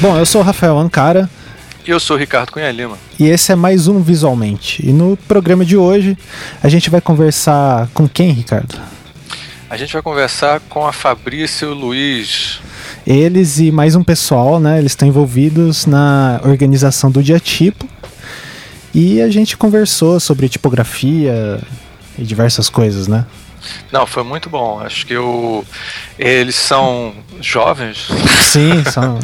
Bom, eu sou o Rafael Ancara. E eu sou o Ricardo Cunha Lima. E esse é mais um Visualmente. E no programa de hoje a gente vai conversar com quem, Ricardo? A gente vai conversar com a Fabrício e o Luiz. Eles e mais um pessoal, né? Eles estão envolvidos na organização do Diatipo. E a gente conversou sobre tipografia e diversas coisas, né? Não, foi muito bom. Acho que o, eles são jovens. Sim, são.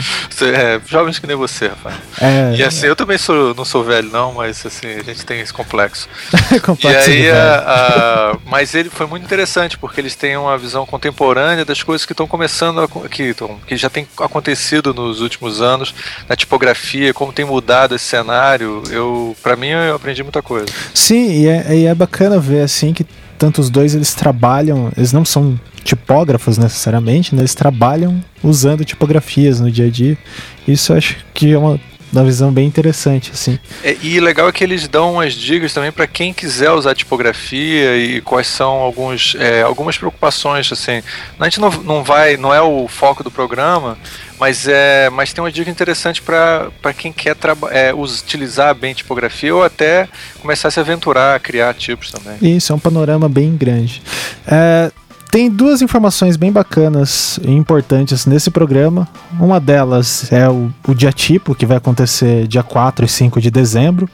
é, jovens que nem você, Rafael. É, e assim, eu também sou, não sou velho, não, mas assim, a gente tem esse complexo. complexo e aí, a, a, mas ele foi muito interessante, porque eles têm uma visão contemporânea das coisas que estão começando, a, que, tão, que já tem acontecido nos últimos anos, na tipografia, como tem mudado esse cenário. Eu, para mim, eu aprendi muita coisa. Sim, e é, e é bacana ver assim que tanto os dois eles trabalham, eles não são tipógrafos necessariamente, né? eles trabalham usando tipografias no dia a dia. Isso eu acho que é uma, uma visão bem interessante, assim. É, e legal é que eles dão umas dicas também para quem quiser usar tipografia e quais são alguns, é, algumas preocupações, assim. A gente não, não vai, não é o foco do programa, mas, é, mas tem uma dica interessante para quem quer é, utilizar bem tipografia ou até começar a se aventurar a criar tipos também. Isso, é um panorama bem grande. É, tem duas informações bem bacanas e importantes nesse programa. Uma delas é o, o diatipo, que vai acontecer dia 4 e 5 de dezembro,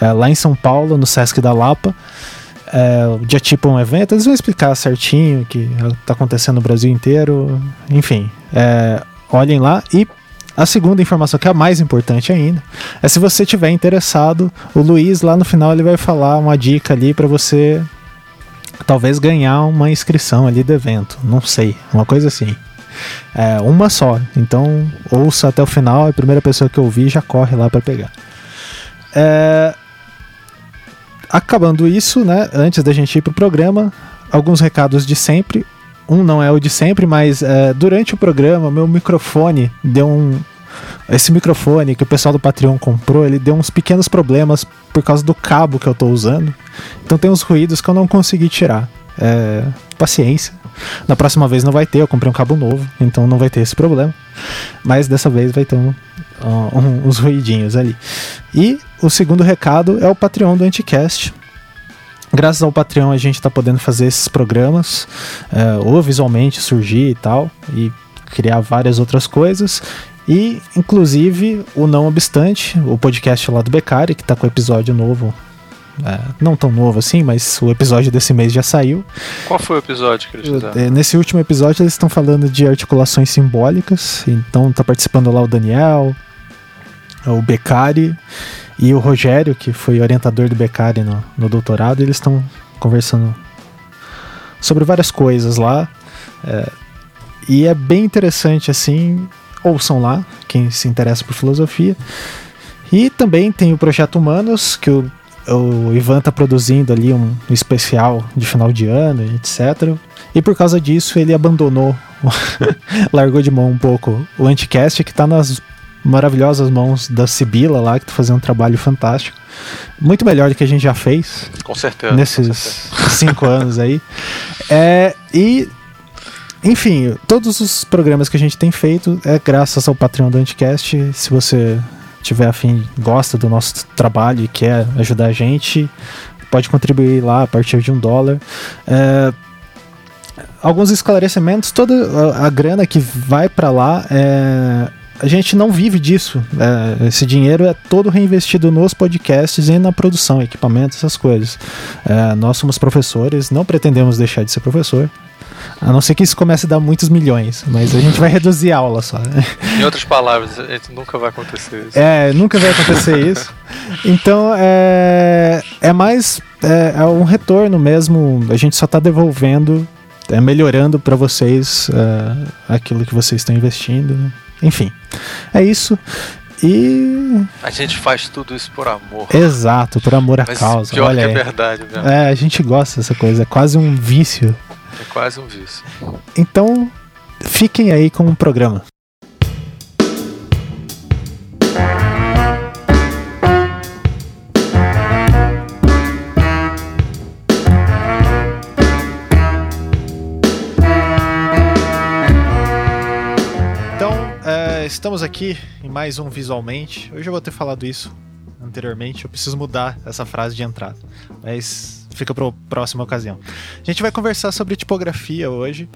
é, lá em São Paulo, no Sesc da Lapa. É, o diatipo é um evento, eles vão explicar certinho o que está acontecendo no Brasil inteiro. Enfim, é, olhem lá. E a segunda informação, que é a mais importante ainda, é se você tiver interessado, o Luiz lá no final ele vai falar uma dica ali para você talvez ganhar uma inscrição ali do evento, não sei, uma coisa assim. É uma só, então ouça até o final, a primeira pessoa que ouvir já corre lá para pegar. É... Acabando isso, né, antes da gente ir pro programa, alguns recados de sempre um não é o de sempre, mas é, durante o programa, meu microfone deu um. Esse microfone que o pessoal do Patreon comprou, ele deu uns pequenos problemas por causa do cabo que eu estou usando. Então tem uns ruídos que eu não consegui tirar. É, paciência. Na próxima vez não vai ter, eu comprei um cabo novo, então não vai ter esse problema. Mas dessa vez vai ter um, um, uns ruidinhos ali. E o segundo recado é o Patreon do Anticast graças ao Patreon a gente está podendo fazer esses programas, é, ou visualmente surgir e tal, e criar várias outras coisas. E, inclusive, o Não Obstante, o podcast lá do Becari, que está com episódio novo. É, não tão novo assim, mas o episódio desse mês já saiu. Qual foi o episódio que eles fizeram? É, nesse último episódio eles estão falando de articulações simbólicas. Então tá participando lá o Daniel, o Becari e o Rogério, que foi orientador do Beccari no, no doutorado, eles estão conversando sobre várias coisas lá. É, e é bem interessante assim. Ouçam lá, quem se interessa por filosofia. E também tem o Projeto Humanos, que o, o Ivan está produzindo ali um especial de final de ano, etc. E por causa disso ele abandonou, largou de mão um pouco o Anticast, que está nas maravilhosas mãos da Sibila lá, que tá fazendo um trabalho fantástico. Muito melhor do que a gente já fez. Com certeza. Nesses com certeza. cinco anos aí. É, e. Enfim, todos os programas que a gente tem feito é graças ao Patreon do Anticast. Se você tiver afim, gosta do nosso trabalho e quer ajudar a gente, pode contribuir lá a partir de um dólar. É, alguns esclarecimentos, toda a, a grana que vai para lá é, a gente não vive disso. É, esse dinheiro é todo reinvestido nos podcasts e na produção, equipamentos, essas coisas. É, nós somos professores, não pretendemos deixar de ser professor. A não ser que isso comece a dar muitos milhões, mas a gente vai reduzir a aula só. Em outras palavras, nunca vai acontecer isso. É, nunca vai acontecer isso. Então, é, é mais é, é um retorno mesmo. A gente só está devolvendo, é, melhorando para vocês é, aquilo que vocês estão investindo. Né? Enfim, é isso. E. A gente faz tudo isso por amor. Exato, por amor à Mas causa. Pior Olha que é verdade mesmo. É, a gente gosta dessa coisa, é quase um vício. É quase um vício. Então, fiquem aí com o programa. Estamos aqui em mais um Visualmente. Hoje eu vou ter falado isso anteriormente, eu preciso mudar essa frase de entrada. Mas fica para a próxima ocasião. A gente vai conversar sobre tipografia hoje.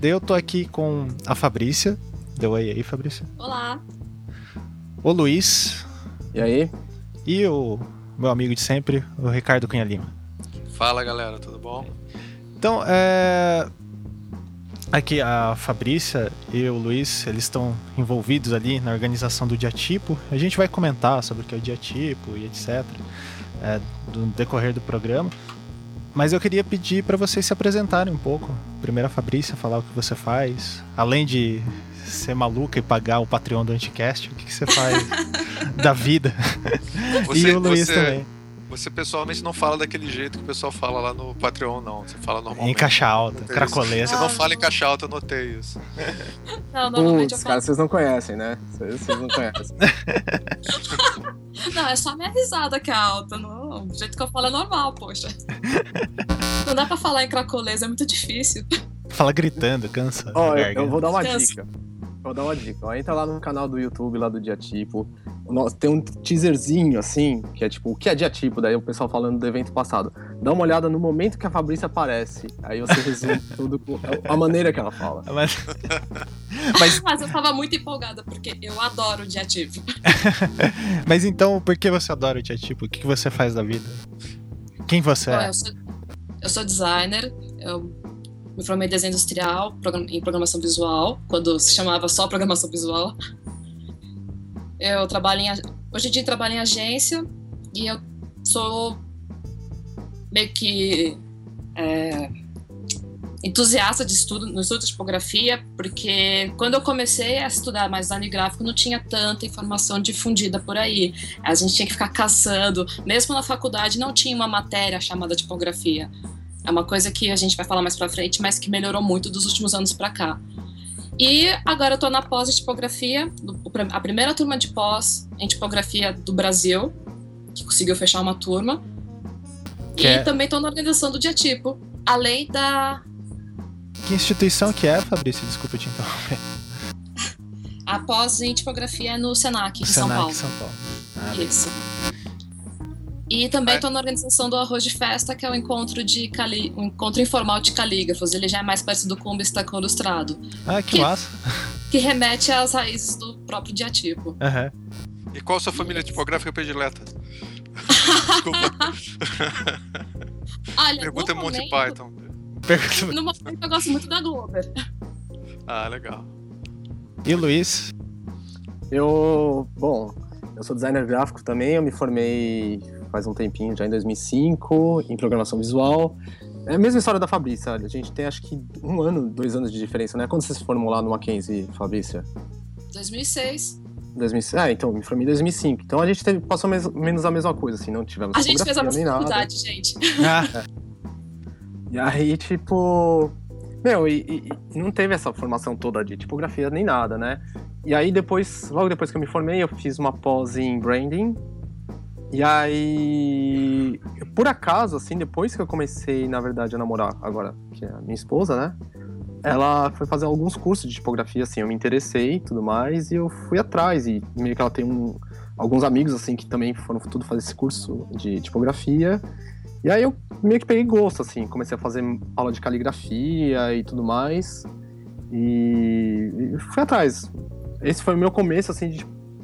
Daí eu tô aqui com a Fabrícia. Deu oi aí, Fabrícia. Olá. O Luiz. E aí? E o meu amigo de sempre, o Ricardo Cunha Lima. Fala galera, tudo bom? Então, é, Aqui a Fabrícia e o Luiz, eles estão envolvidos ali na organização do diatipo. A gente vai comentar sobre o que é o diatipo e etc. É, do decorrer do programa. Mas eu queria pedir para vocês se apresentarem um pouco. Primeiro a Fabrícia falar o que você faz. Além de ser maluca e pagar o Patreon do Anticast, o que, que você faz da vida? Você, e o Luiz você... também você pessoalmente não fala daquele jeito que o pessoal fala lá no Patreon, não. Você fala normalmente. Em caixa alta, cracolê. Você não fala em caixa alta, eu notei isso. Não, normalmente Puts, eu falo... cara, vocês não conhecem, né? Vocês, vocês não conhecem. não, é só minha risada que é alta. Não, o jeito que eu falo é normal, poxa. Não dá pra falar em cracolês, é muito difícil. Fala gritando, cansa. Ó, oh, eu, eu vou dar uma cansa. dica. Vou dar uma dica. Ó, entra lá no canal do YouTube, lá do Diatipo. Tem um teaserzinho, assim, que é tipo, o que é Diatipo? Daí o pessoal falando do evento passado. Dá uma olhada no momento que a Fabrícia aparece. Aí você resume tudo com a maneira que ela fala. Mas... Mas... Mas eu tava muito empolgada, porque eu adoro o Diatipo. Mas então, por que você adora o Diatipo? O que você faz da vida? Quem você é? Eu sou, eu sou designer, eu me formei em desenho industrial, em programação visual, quando se chamava só programação visual. Eu trabalho em, hoje em dia trabalho em agência e eu sou meio que é, entusiasta de estudo, no estudo de tipografia, porque quando eu comecei a estudar mais design gráfico não tinha tanta informação difundida por aí. A gente tinha que ficar caçando, mesmo na faculdade não tinha uma matéria chamada tipografia. É uma coisa que a gente vai falar mais pra frente, mas que melhorou muito dos últimos anos para cá. E agora eu tô na pós de tipografia, a primeira turma de pós em tipografia do Brasil, que conseguiu fechar uma turma. Que e é... também tô na organização do Diatipo, além da. Que instituição que é, Fabrício? Desculpa te interromper. A pós em tipografia é no Senac, em Senac, São Paulo. São Paulo. Ah, Isso. E também estou na organização do Arroz de Festa, que é o um encontro de cali... um encontro informal de calígrafos. Ele já é mais parecido com o Bistacão Ilustrado. Ah, que, que massa! Que remete às raízes do próprio diatipo. Uhum. E qual a sua família tipográfica predileta? Desculpa. Olha, Pergunta no Monty Python. No momento eu gosto muito da Glover. Ah, legal. E o Luiz? Eu, bom, eu sou designer gráfico também, eu me formei faz um tempinho, já em 2005, em programação visual. É a mesma história da Fabrícia, a gente tem acho que um ano, dois anos de diferença, né? Quando você se formou lá no Mackenzie, Fabrícia? 2006. 2006. Ah, então, me formei em 2005. Então a gente teve, passou menos a mesma coisa, assim, não tivemos A gente fez a mesma faculdade, gente. Ah. E aí, tipo... Meu, e, e, não teve essa formação toda de tipografia nem nada, né? E aí depois, logo depois que eu me formei, eu fiz uma pós em branding e aí, por acaso, assim, depois que eu comecei, na verdade, a namorar agora, que é a minha esposa, né? Ela foi fazer alguns cursos de tipografia, assim, eu me interessei e tudo mais, e eu fui atrás, e meio que ela tem um, alguns amigos, assim, que também foram tudo fazer esse curso de tipografia, e aí eu meio que peguei gosto, assim, comecei a fazer aula de caligrafia e tudo mais, e, e fui atrás. Esse foi o meu começo, assim, de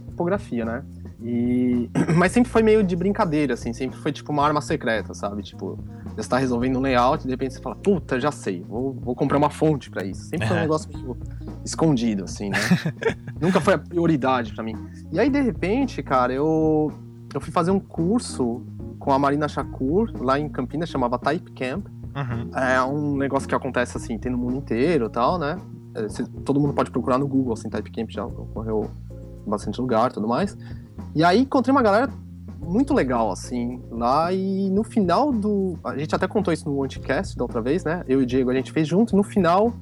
tipografia, né? E... Mas sempre foi meio de brincadeira, assim, sempre foi tipo uma arma secreta, sabe? Tipo, você está resolvendo um layout e de repente você fala, puta, já sei, vou, vou comprar uma fonte para isso. Sempre foi um negócio meio escondido, assim, né? Nunca foi a prioridade para mim. E aí, de repente, cara, eu, eu fui fazer um curso com a Marina Shakur, lá em Campinas, chamava Type Camp. Uhum. É um negócio que acontece, assim, tem no mundo inteiro tal, né? É, todo mundo pode procurar no Google, assim, Type Camp já ocorreu em bastante lugar tudo mais. E aí encontrei uma galera muito legal, assim, lá e no final do. A gente até contou isso no Anticast da outra vez, né? Eu e o Diego a gente fez junto, no final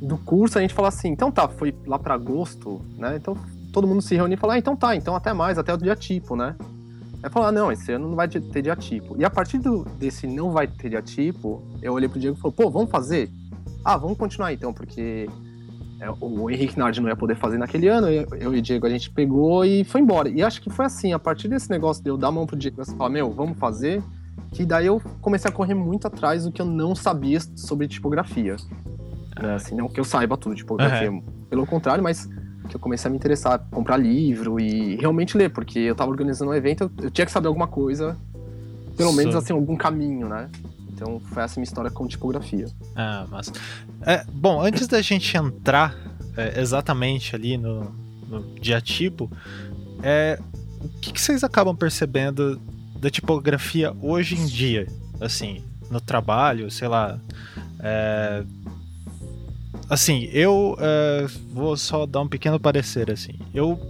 do curso a gente falou assim: então tá, foi lá para agosto, né? Então todo mundo se reuniu e falou: ah, então tá, então até mais, até o dia tipo, né? Aí falou: ah, não, esse ano não vai ter dia tipo. E a partir do, desse não vai ter dia tipo, eu olhei pro Diego e falei: pô, vamos fazer? Ah, vamos continuar então, porque o Henrique Nardi não ia poder fazer naquele ano, eu, e o Diego a gente pegou e foi embora. E acho que foi assim, a partir desse negócio de eu dar a mão pro Diego e falar, meu, vamos fazer, que daí eu comecei a correr muito atrás do que eu não sabia sobre tipografia. Né? Assim, não que eu saiba tudo de tipografia, uhum. pelo contrário, mas que eu comecei a me interessar, comprar livro e realmente ler, porque eu tava organizando um evento, eu tinha que saber alguma coisa, pelo menos assim, algum caminho, né? Então foi essa minha história com tipografia. Ah, mas. É, bom, antes da gente entrar é, exatamente ali no, no diatipo, é, o que, que vocês acabam percebendo da tipografia hoje em dia? Assim, no trabalho, sei lá. É, assim, eu é, vou só dar um pequeno parecer, assim. Eu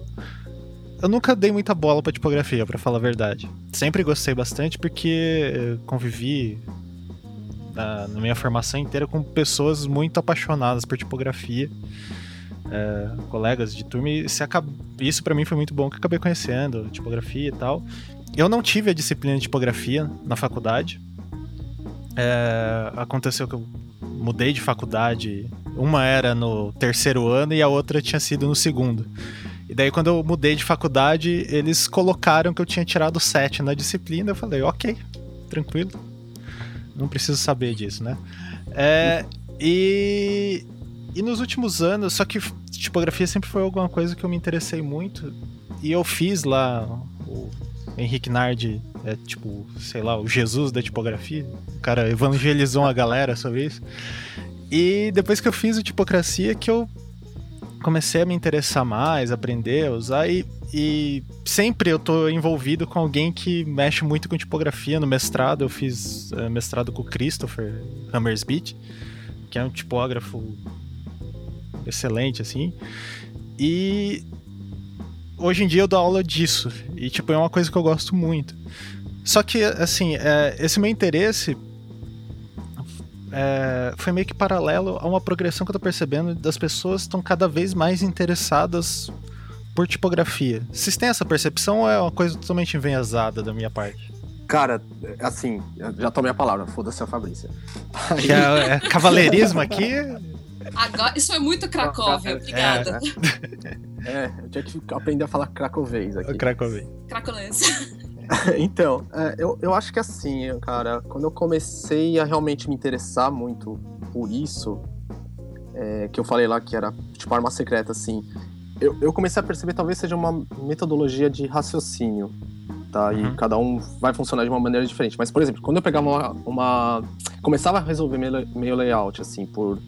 eu nunca dei muita bola para tipografia, para falar a verdade. Sempre gostei bastante porque convivi na, na, minha formação inteira com pessoas muito apaixonadas por tipografia, é, colegas de turma, e acaba, isso para mim foi muito bom, que acabei conhecendo tipografia e tal. Eu não tive a disciplina de tipografia na faculdade. É, aconteceu que eu mudei de faculdade, uma era no terceiro ano e a outra tinha sido no segundo. E daí, quando eu mudei de faculdade, eles colocaram que eu tinha tirado 7 na disciplina. Eu falei, ok, tranquilo não preciso saber disso, né? É, e, e nos últimos anos, só que tipografia sempre foi alguma coisa que eu me interessei muito. E eu fiz lá o Henrique Nardi, é tipo, sei lá, o Jesus da tipografia. O cara evangelizou a galera sobre isso. E depois que eu fiz o Tipocracia, que eu comecei a me interessar mais, aprender a usar e, e sempre eu tô envolvido com alguém que mexe muito com tipografia. No mestrado eu fiz uh, mestrado com o Christopher Hammersbeat, que é um tipógrafo excelente assim. E hoje em dia eu dou aula disso e tipo é uma coisa que eu gosto muito. Só que assim, é, esse meu interesse é, foi meio que paralelo a uma progressão que eu tô percebendo das pessoas estão cada vez mais interessadas por tipografia. Vocês têm essa percepção ou é uma coisa totalmente envenhasada da minha parte? Cara, assim, já tomei a palavra, foda-se a Fabrícia. Aí... É, é, cavaleirismo aqui? Agora, isso foi muito Cracóvia, obrigada. É, é, eu tinha que aprender a falar cracovês aqui. Cracovês. Cracolês. então, é, eu, eu acho que assim, cara, quando eu comecei a realmente me interessar muito por isso, é, que eu falei lá que era tipo arma secreta, assim, eu, eu comecei a perceber talvez seja uma metodologia de raciocínio, tá? E uhum. cada um vai funcionar de uma maneira diferente. Mas, por exemplo, quando eu pegava uma. uma começava a resolver meio, meio layout, assim, por.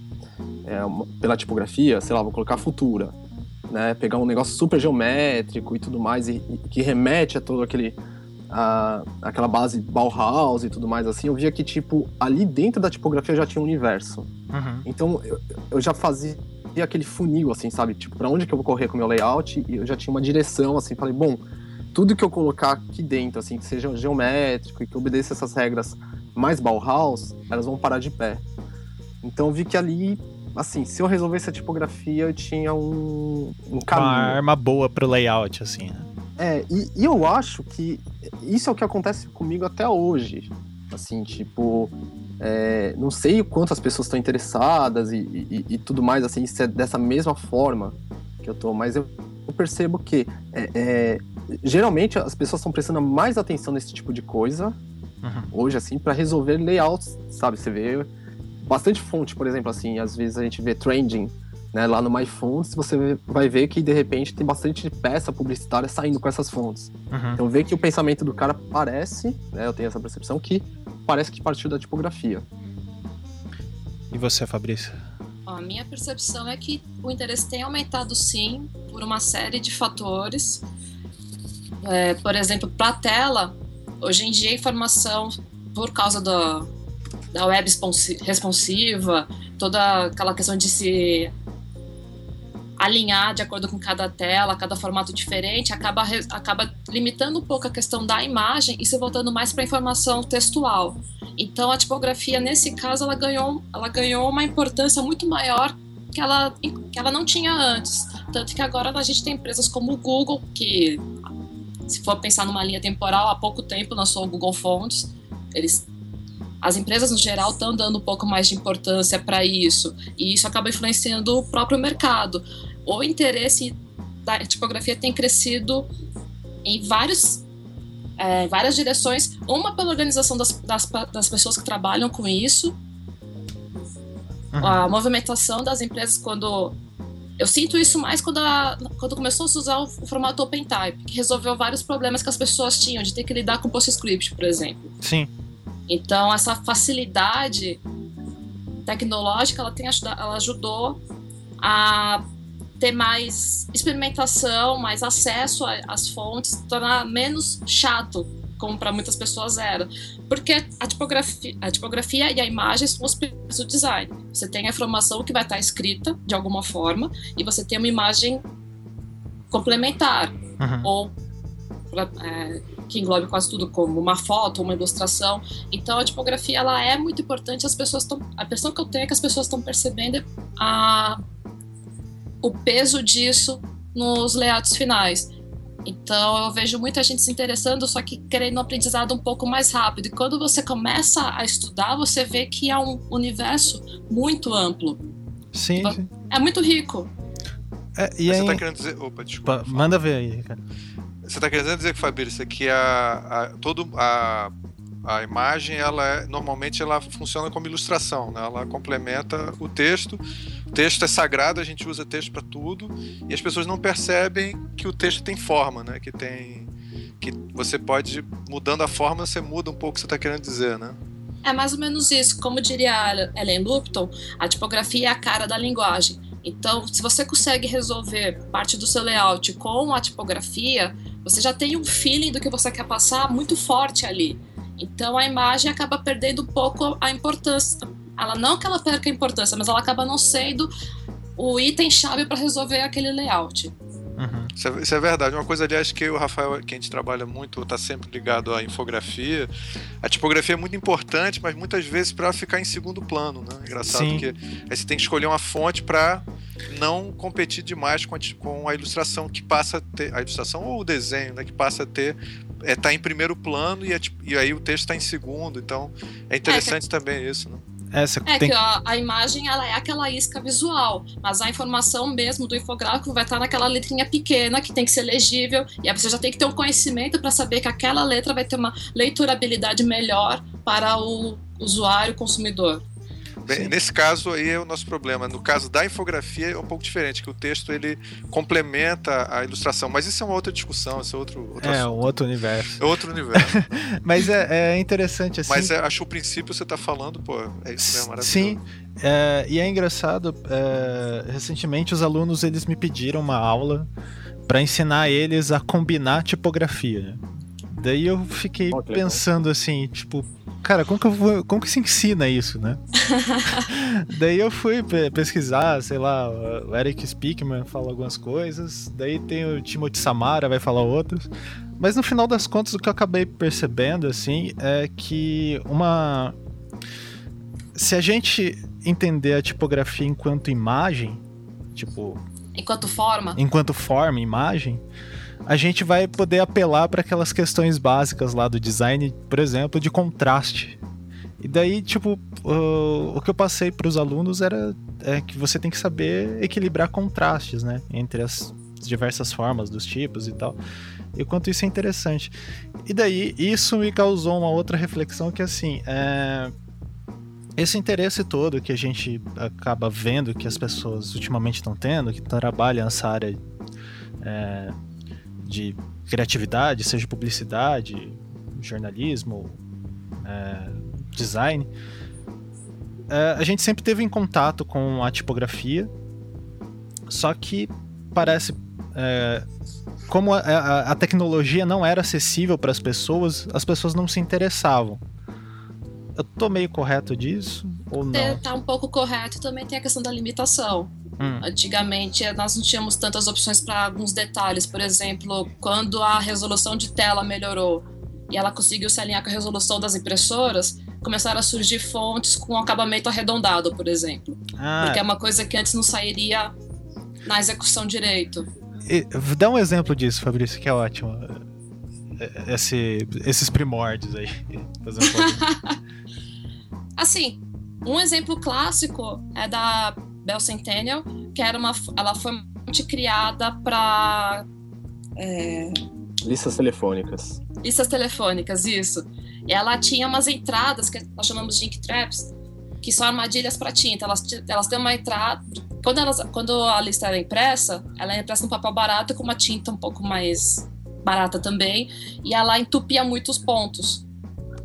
É, uma, pela tipografia, sei lá, vou colocar futura. Né, pegar um negócio super geométrico e tudo mais, e, e que remete a todo aquele a, aquela base Bauhaus e tudo mais assim, eu via que, tipo, ali dentro da tipografia já tinha um universo. Uhum. Então, eu, eu, já fazia aquele funil, assim, sabe? Tipo, pra onde que eu vou correr com o meu layout? E eu já tinha uma direção, assim, falei, bom, tudo que eu colocar aqui dentro, assim, que seja geométrico e que obedeça essas regras mais Bauhaus, elas vão parar de pé. Então, eu vi que ali assim, se eu resolvesse a tipografia, eu tinha um, um caminho. Uma arma boa pro layout, assim, né? É, e, e, eu acho que isso é o que acontece comigo até hoje. Assim, tipo, é, não sei quantas pessoas estão interessadas e, e, e, tudo mais, assim, se é dessa mesma forma que eu tô, mas eu, eu percebo que é, é, geralmente as pessoas estão prestando mais atenção nesse tipo de coisa uhum. hoje, assim, para resolver layouts, sabe? Você vê bastante fonte, por exemplo, assim, às vezes a gente vê trending né, lá no MyFonts, você vai ver que de repente tem bastante peça publicitária saindo com essas fontes. Uhum. Então vê que o pensamento do cara parece, né, eu tenho essa percepção que parece que partiu da tipografia. E você, Fabrício? A minha percepção é que o interesse tem aumentado sim por uma série de fatores. É, por exemplo, para a tela, hoje em dia a informação, por causa do, da web responsiva, toda aquela questão de se alinhar de acordo com cada tela, cada formato diferente, acaba, acaba limitando um pouco a questão da imagem e se voltando mais para a informação textual. Então a tipografia, nesse caso, ela ganhou, ela ganhou uma importância muito maior que ela, que ela não tinha antes. Tanto que agora a gente tem empresas como o Google, que, se for pensar numa linha temporal, há pouco tempo lançou o Google Fonts. Eles as empresas no geral estão dando um pouco mais de importância para isso, e isso acaba influenciando o próprio mercado. O interesse da tipografia tem crescido em vários, é, várias direções, uma pela organização das, das, das pessoas que trabalham com isso, uhum. a movimentação das empresas quando eu sinto isso mais quando, a, quando começou a se usar o, o, formato OpenType, que resolveu vários problemas que as pessoas tinham, de ter que lidar com PostScript, por exemplo. Sim. Então, essa facilidade tecnológica, ela, tem, ela ajudou a ter mais experimentação, mais acesso às fontes, tornar menos chato como para muitas pessoas era. Porque a tipografia, a tipografia e a imagem são os pilares do design. Você tem a informação que vai estar escrita de alguma forma e você tem uma imagem complementar uhum. ou é, que englobe quase tudo como uma foto, uma ilustração. Então a tipografia ela é muito importante. As pessoas estão, a impressão que eu tenho é que as pessoas estão percebendo a, o peso disso nos layouts finais. Então eu vejo muita gente se interessando, só que querendo um aprendizado um pouco mais rápido. E quando você começa a estudar, você vê que é um universo muito amplo. Sim. Tipo, sim. É muito rico. É, e aí... Você tá querendo dizer. Opa, desculpa. Manda ver aí, cara. Você tá querendo dizer, Fabrício, que a, a, todo, a, a imagem, ela é, normalmente ela funciona como ilustração, né? Ela complementa o texto texto é sagrado, a gente usa texto para tudo e as pessoas não percebem que o texto tem forma, né? Que tem que você pode mudando a forma, você muda um pouco o que você está querendo dizer, né? É mais ou menos isso. Como diria Ellen Lupton, a tipografia é a cara da linguagem. Então, se você consegue resolver parte do seu layout com a tipografia, você já tem um feeling do que você quer passar muito forte ali. Então, a imagem acaba perdendo um pouco a importância, ela não que ela perca a importância, mas ela acaba não sendo o item chave para resolver aquele layout. Uhum. Isso, é, isso, é, verdade. Uma coisa, aliás, que o Rafael, que a gente trabalha muito, está sempre ligado à infografia. A tipografia é muito importante, mas muitas vezes para ficar em segundo plano, né? Engraçado, Sim. porque aí você tem que escolher uma fonte para não competir demais com a, com a, ilustração que passa a ter a ilustração ou o desenho, né? Que passa a ter é, tá em primeiro plano e, é, e aí o texto está em segundo. Então é interessante é, também isso, né? Essa é tem... que a, a, imagem ela é aquela isca visual, mas a informação mesmo do infográfico vai estar naquela letrinha pequena que tem que ser legível e aí você já tem que ter um conhecimento para saber que aquela letra vai ter uma leiturabilidade melhor para o usuário consumidor. Bem, nesse caso aí é o nosso problema. No caso da infografia é um pouco diferente, que o texto ele complementa a ilustração. Mas isso é uma outra discussão, isso é outro, outro É, assunto. um outro universo. É outro universo. Mas é, é, interessante assim. Mas é, acho o princípio você está falando, pô, é isso mesmo, maravilhoso. Sim. É, e é engraçado, é, recentemente os alunos eles me pediram uma aula para ensinar eles a combinar tipografia. Daí eu fiquei oh, pensando assim, tipo, cara, como que, eu vou, como que se ensina isso, né? daí eu fui pesquisar, sei lá, o Eric Speakman fala algumas coisas, daí tem o Timothy Samara, vai falar outras. Mas no final das contas, o que eu acabei percebendo, assim, é que uma. Se a gente entender a tipografia enquanto imagem, tipo. Enquanto forma? Enquanto forma, imagem a gente vai poder apelar para aquelas questões básicas lá do design, por exemplo, de contraste. E daí, tipo, o, o que eu passei para os alunos era é que você tem que saber equilibrar contrastes, né, entre as diversas formas dos tipos e tal. E quanto isso é interessante. E daí, isso me causou uma outra reflexão que, assim, é... esse interesse todo que a gente acaba vendo que as pessoas ultimamente estão tendo, que trabalham nessa área é, de criatividade, seja publicidade, jornalismo, é, design, é, a gente sempre teve em contato com a tipografia, só que parece. É, como a, a, a, tecnologia não era acessível para as pessoas, as pessoas não se interessavam. Eu tô meio correto disso? Ou não? É, tá um pouco correto também tem a questão da limitação. Hum. Antigamente nós não tínhamos tantas opções para alguns detalhes, por exemplo, quando a resolução de tela melhorou e ela conseguiu se alinhar com a resolução das impressoras, começaram a surgir fontes com acabamento arredondado, por exemplo. Ah. Porque é uma coisa que antes não sairia na execução direito. E, dá um exemplo disso, Fabrício, que é ótimo. Esse, esses primórdios aí. Assim, um exemplo clássico é da Bell Centennial, que era uma, ela foi criada para é... listas telefônicas. Listas telefônicas, isso. Ela tinha umas entradas que nós chamamos de ink traps, que são armadilhas para tinta. Elas, elas têm uma entrada. Quando, elas, quando a lista era impressa, ela é impressa no papel barato com uma tinta um pouco mais barata também, e ela entupia muitos pontos.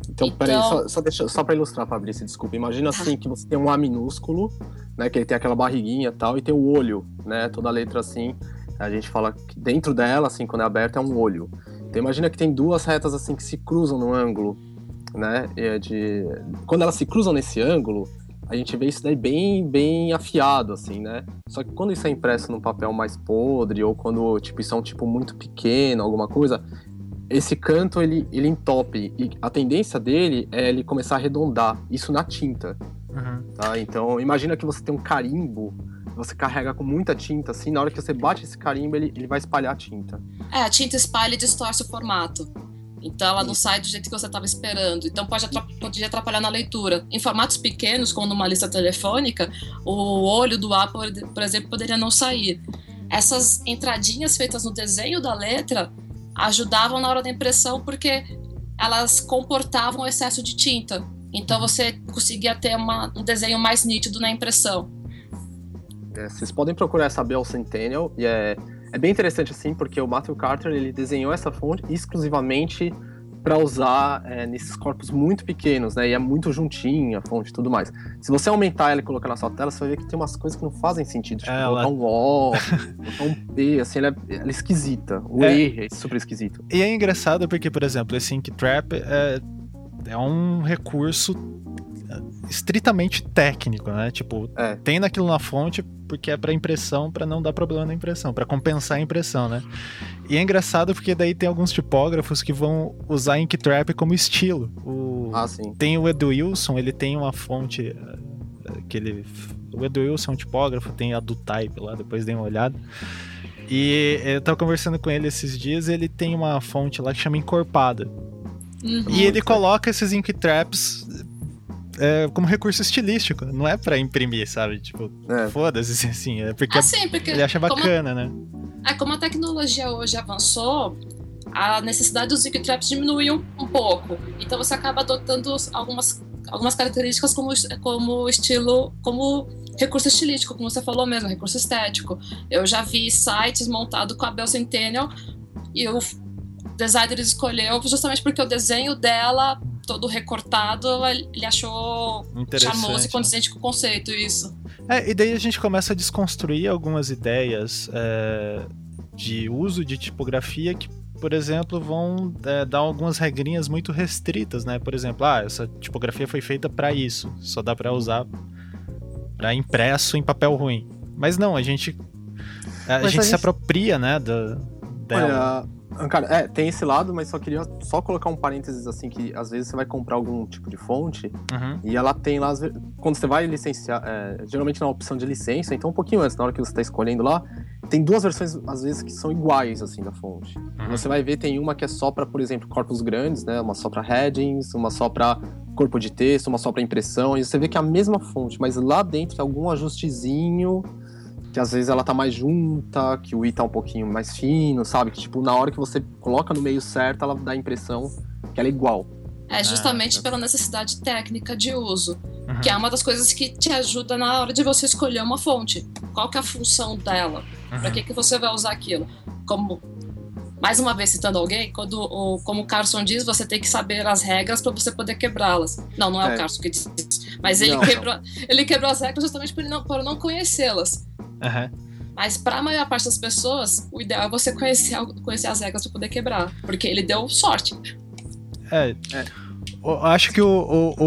Então, então... peraí, só, só, deixa, só para ilustrar, Fabrício, desculpa. Imagina tá. assim que você tem um A minúsculo, né? Que ele tem aquela barriguinha e tal, e tem o olho, né? Toda letra assim. A gente fala que dentro dela, assim, quando é aberta, é um olho. Então imagina que tem duas retas assim que se cruzam no ângulo, né? É de... Quando elas se cruzam nesse ângulo, a gente vê isso daí bem, bem afiado, assim, né? Só que quando isso é impresso num papel mais podre, ou quando, tipo, isso é um tipo muito pequeno, alguma coisa, esse canto ele, ele entope e a tendência dele é ele começar a arredondar isso na tinta. Uhum. Tá? Então imagina que você tem um carimbo, você carrega com muita tinta, assim, na hora que você bate esse carimbo, ele, ele vai espalhar a tinta. É, a tinta espalha e distorce o formato. Então ela não sai do jeito que você estava esperando. Então pode atrapalhar, atrapalhar na leitura. Em formatos pequenos, como numa lista telefônica, o olho do A, por, por exemplo, poderia não sair. Essas entradinhas feitas no desenho da letra ajudavam na hora da impressão porque elas comportavam excesso de tinta. Então você conseguia ter uma, um desenho mais nítido na impressão. É, vocês podem procurar essa Bell Centennial e é, é bem interessante assim porque o Matthew Carter ele desenhou essa fonte exclusivamente para usar é, nesses corpos muito pequenos, né? E é muito juntinho a fonte e tudo mais. Se você aumentar ela e colocar na sua tela, você vai ver que tem umas coisas que não fazem sentido. Tipo, é, ela... botar um O, botar um P, assim, ela é, ela é esquisita. O é... E é super esquisito. E é engraçado porque, por exemplo, esse Ink Trap é, é um recurso estritamente técnico, né? Tipo, é. tem naquilo na fonte porque é para impressão, para não dar problema na impressão, para compensar a impressão, né? E é engraçado porque daí tem alguns tipógrafos que vão usar Ink Trap como estilo. O... Ah, sim. Tem o Edu Wilson, ele tem uma fonte eh, que ele o Edu Wilson é um tipógrafo, tem a do Type lá, depois dei uma olhada. E eu tava conversando com ele esses dias, ele tem uma fonte lá que chama Encorpada. Uhum. E ele coloca esses ink traps é, como recurso estilístico, não é para imprimir, sabe? Tipo, é. foda-se, assim, é porque, assim, porque ele acha bacana, né? É, como a tecnologia hoje avançou, a necessidade dos ink traps diminuiu um, pouco. Então você acaba adotando algumas, algumas características como, como estilo, como recurso estilístico, como você falou mesmo, recurso estético. Eu já vi sites montados com a Bell Centennial e o designer escolheu justamente porque o desenho dela todo recortado, ele achou charmoso e condizente com o conceito, isso. É, e daí a gente começa a desconstruir algumas ideias é, de uso de tipografia que, por exemplo, vão é, dar algumas regrinhas muito restritas, né? Por exemplo, ah, essa tipografia foi feita para isso, só dá para usar para impresso em papel ruim. Mas não, a gente a, gente, a gente se apropria, né, da, dela. Olha, Cara, é, tem esse lado, mas só queria só colocar um parênteses assim, que às vezes você vai comprar algum tipo de fonte uhum. e ela tem lá, quando você vai licenciar, é, geralmente na opção de licença, então um pouquinho antes, na hora que você está escolhendo lá, tem duas versões, às vezes, que são iguais, assim, da fonte. Uhum. Você vai ver, tem uma que é só para, por exemplo, corpos grandes, né, uma só para headings, uma só para corpo de texto, uma só para impressão, e você vê que é a mesma fonte, mas lá dentro tem algum ajustezinho que às vezes ela tá mais junta, que o i tá um pouquinho mais fino, sabe? Que tipo, na hora que você coloca no meio certo, ela dá a impressão que ela é igual. É justamente é. pela necessidade técnica de uso, uhum. que é uma das coisas que te ajuda na hora de você escolher uma fonte. Qual que é a função dela? Uhum. Para que que você vai usar aquilo? Como mais uma vez citando alguém, quando o, como o Carson diz, você tem que saber as regras para você poder quebrá-las. Não, não é, é, o Carson que diz isso, mas ele não, quebrou, não. ele quebrou as regras justamente por não, por não conhecê-las. Uhum. Mas para a maior parte das pessoas, o ideal é você conhecer, conhecer as regras para poder quebrar, porque ele deu sorte. É. é. Eu acho que o, o,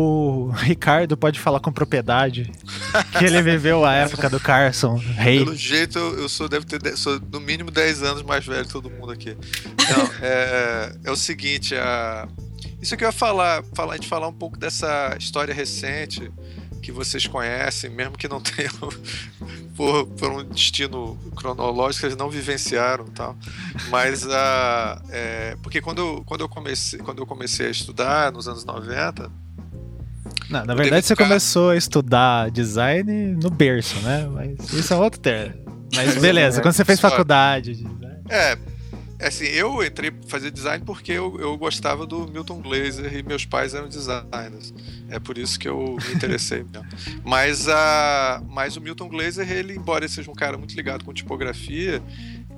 o, Ricardo pode falar com propriedade que ele viveu a época do Carson, rei. Pelo jeito, eu sou, devo ter, sou no mínimo 10 anos mais velho que todo mundo aqui. Não, é, é o seguinte, a, isso que eu ia falar, falar, gente falar um pouco dessa história recente que vocês conhecem, mesmo que não tenham por, por um destino cronológico, eles não vivenciaram tal. Mas a. É, porque quando, quando, eu comecei, quando eu comecei a estudar, nos anos 90, Não, na verdade você começou a estudar design no berço, né? Mas isso é outro tema. Mas beleza, quando você fez faculdade. É, assim, eu entrei pra fazer design porque eu, eu gostava do Milton Glaser e meus pais eram designers. É por isso que eu me interessei mesmo. Mas, a, mas o Milton Glaser, ele, embora ele seja um cara muito ligado com tipografia,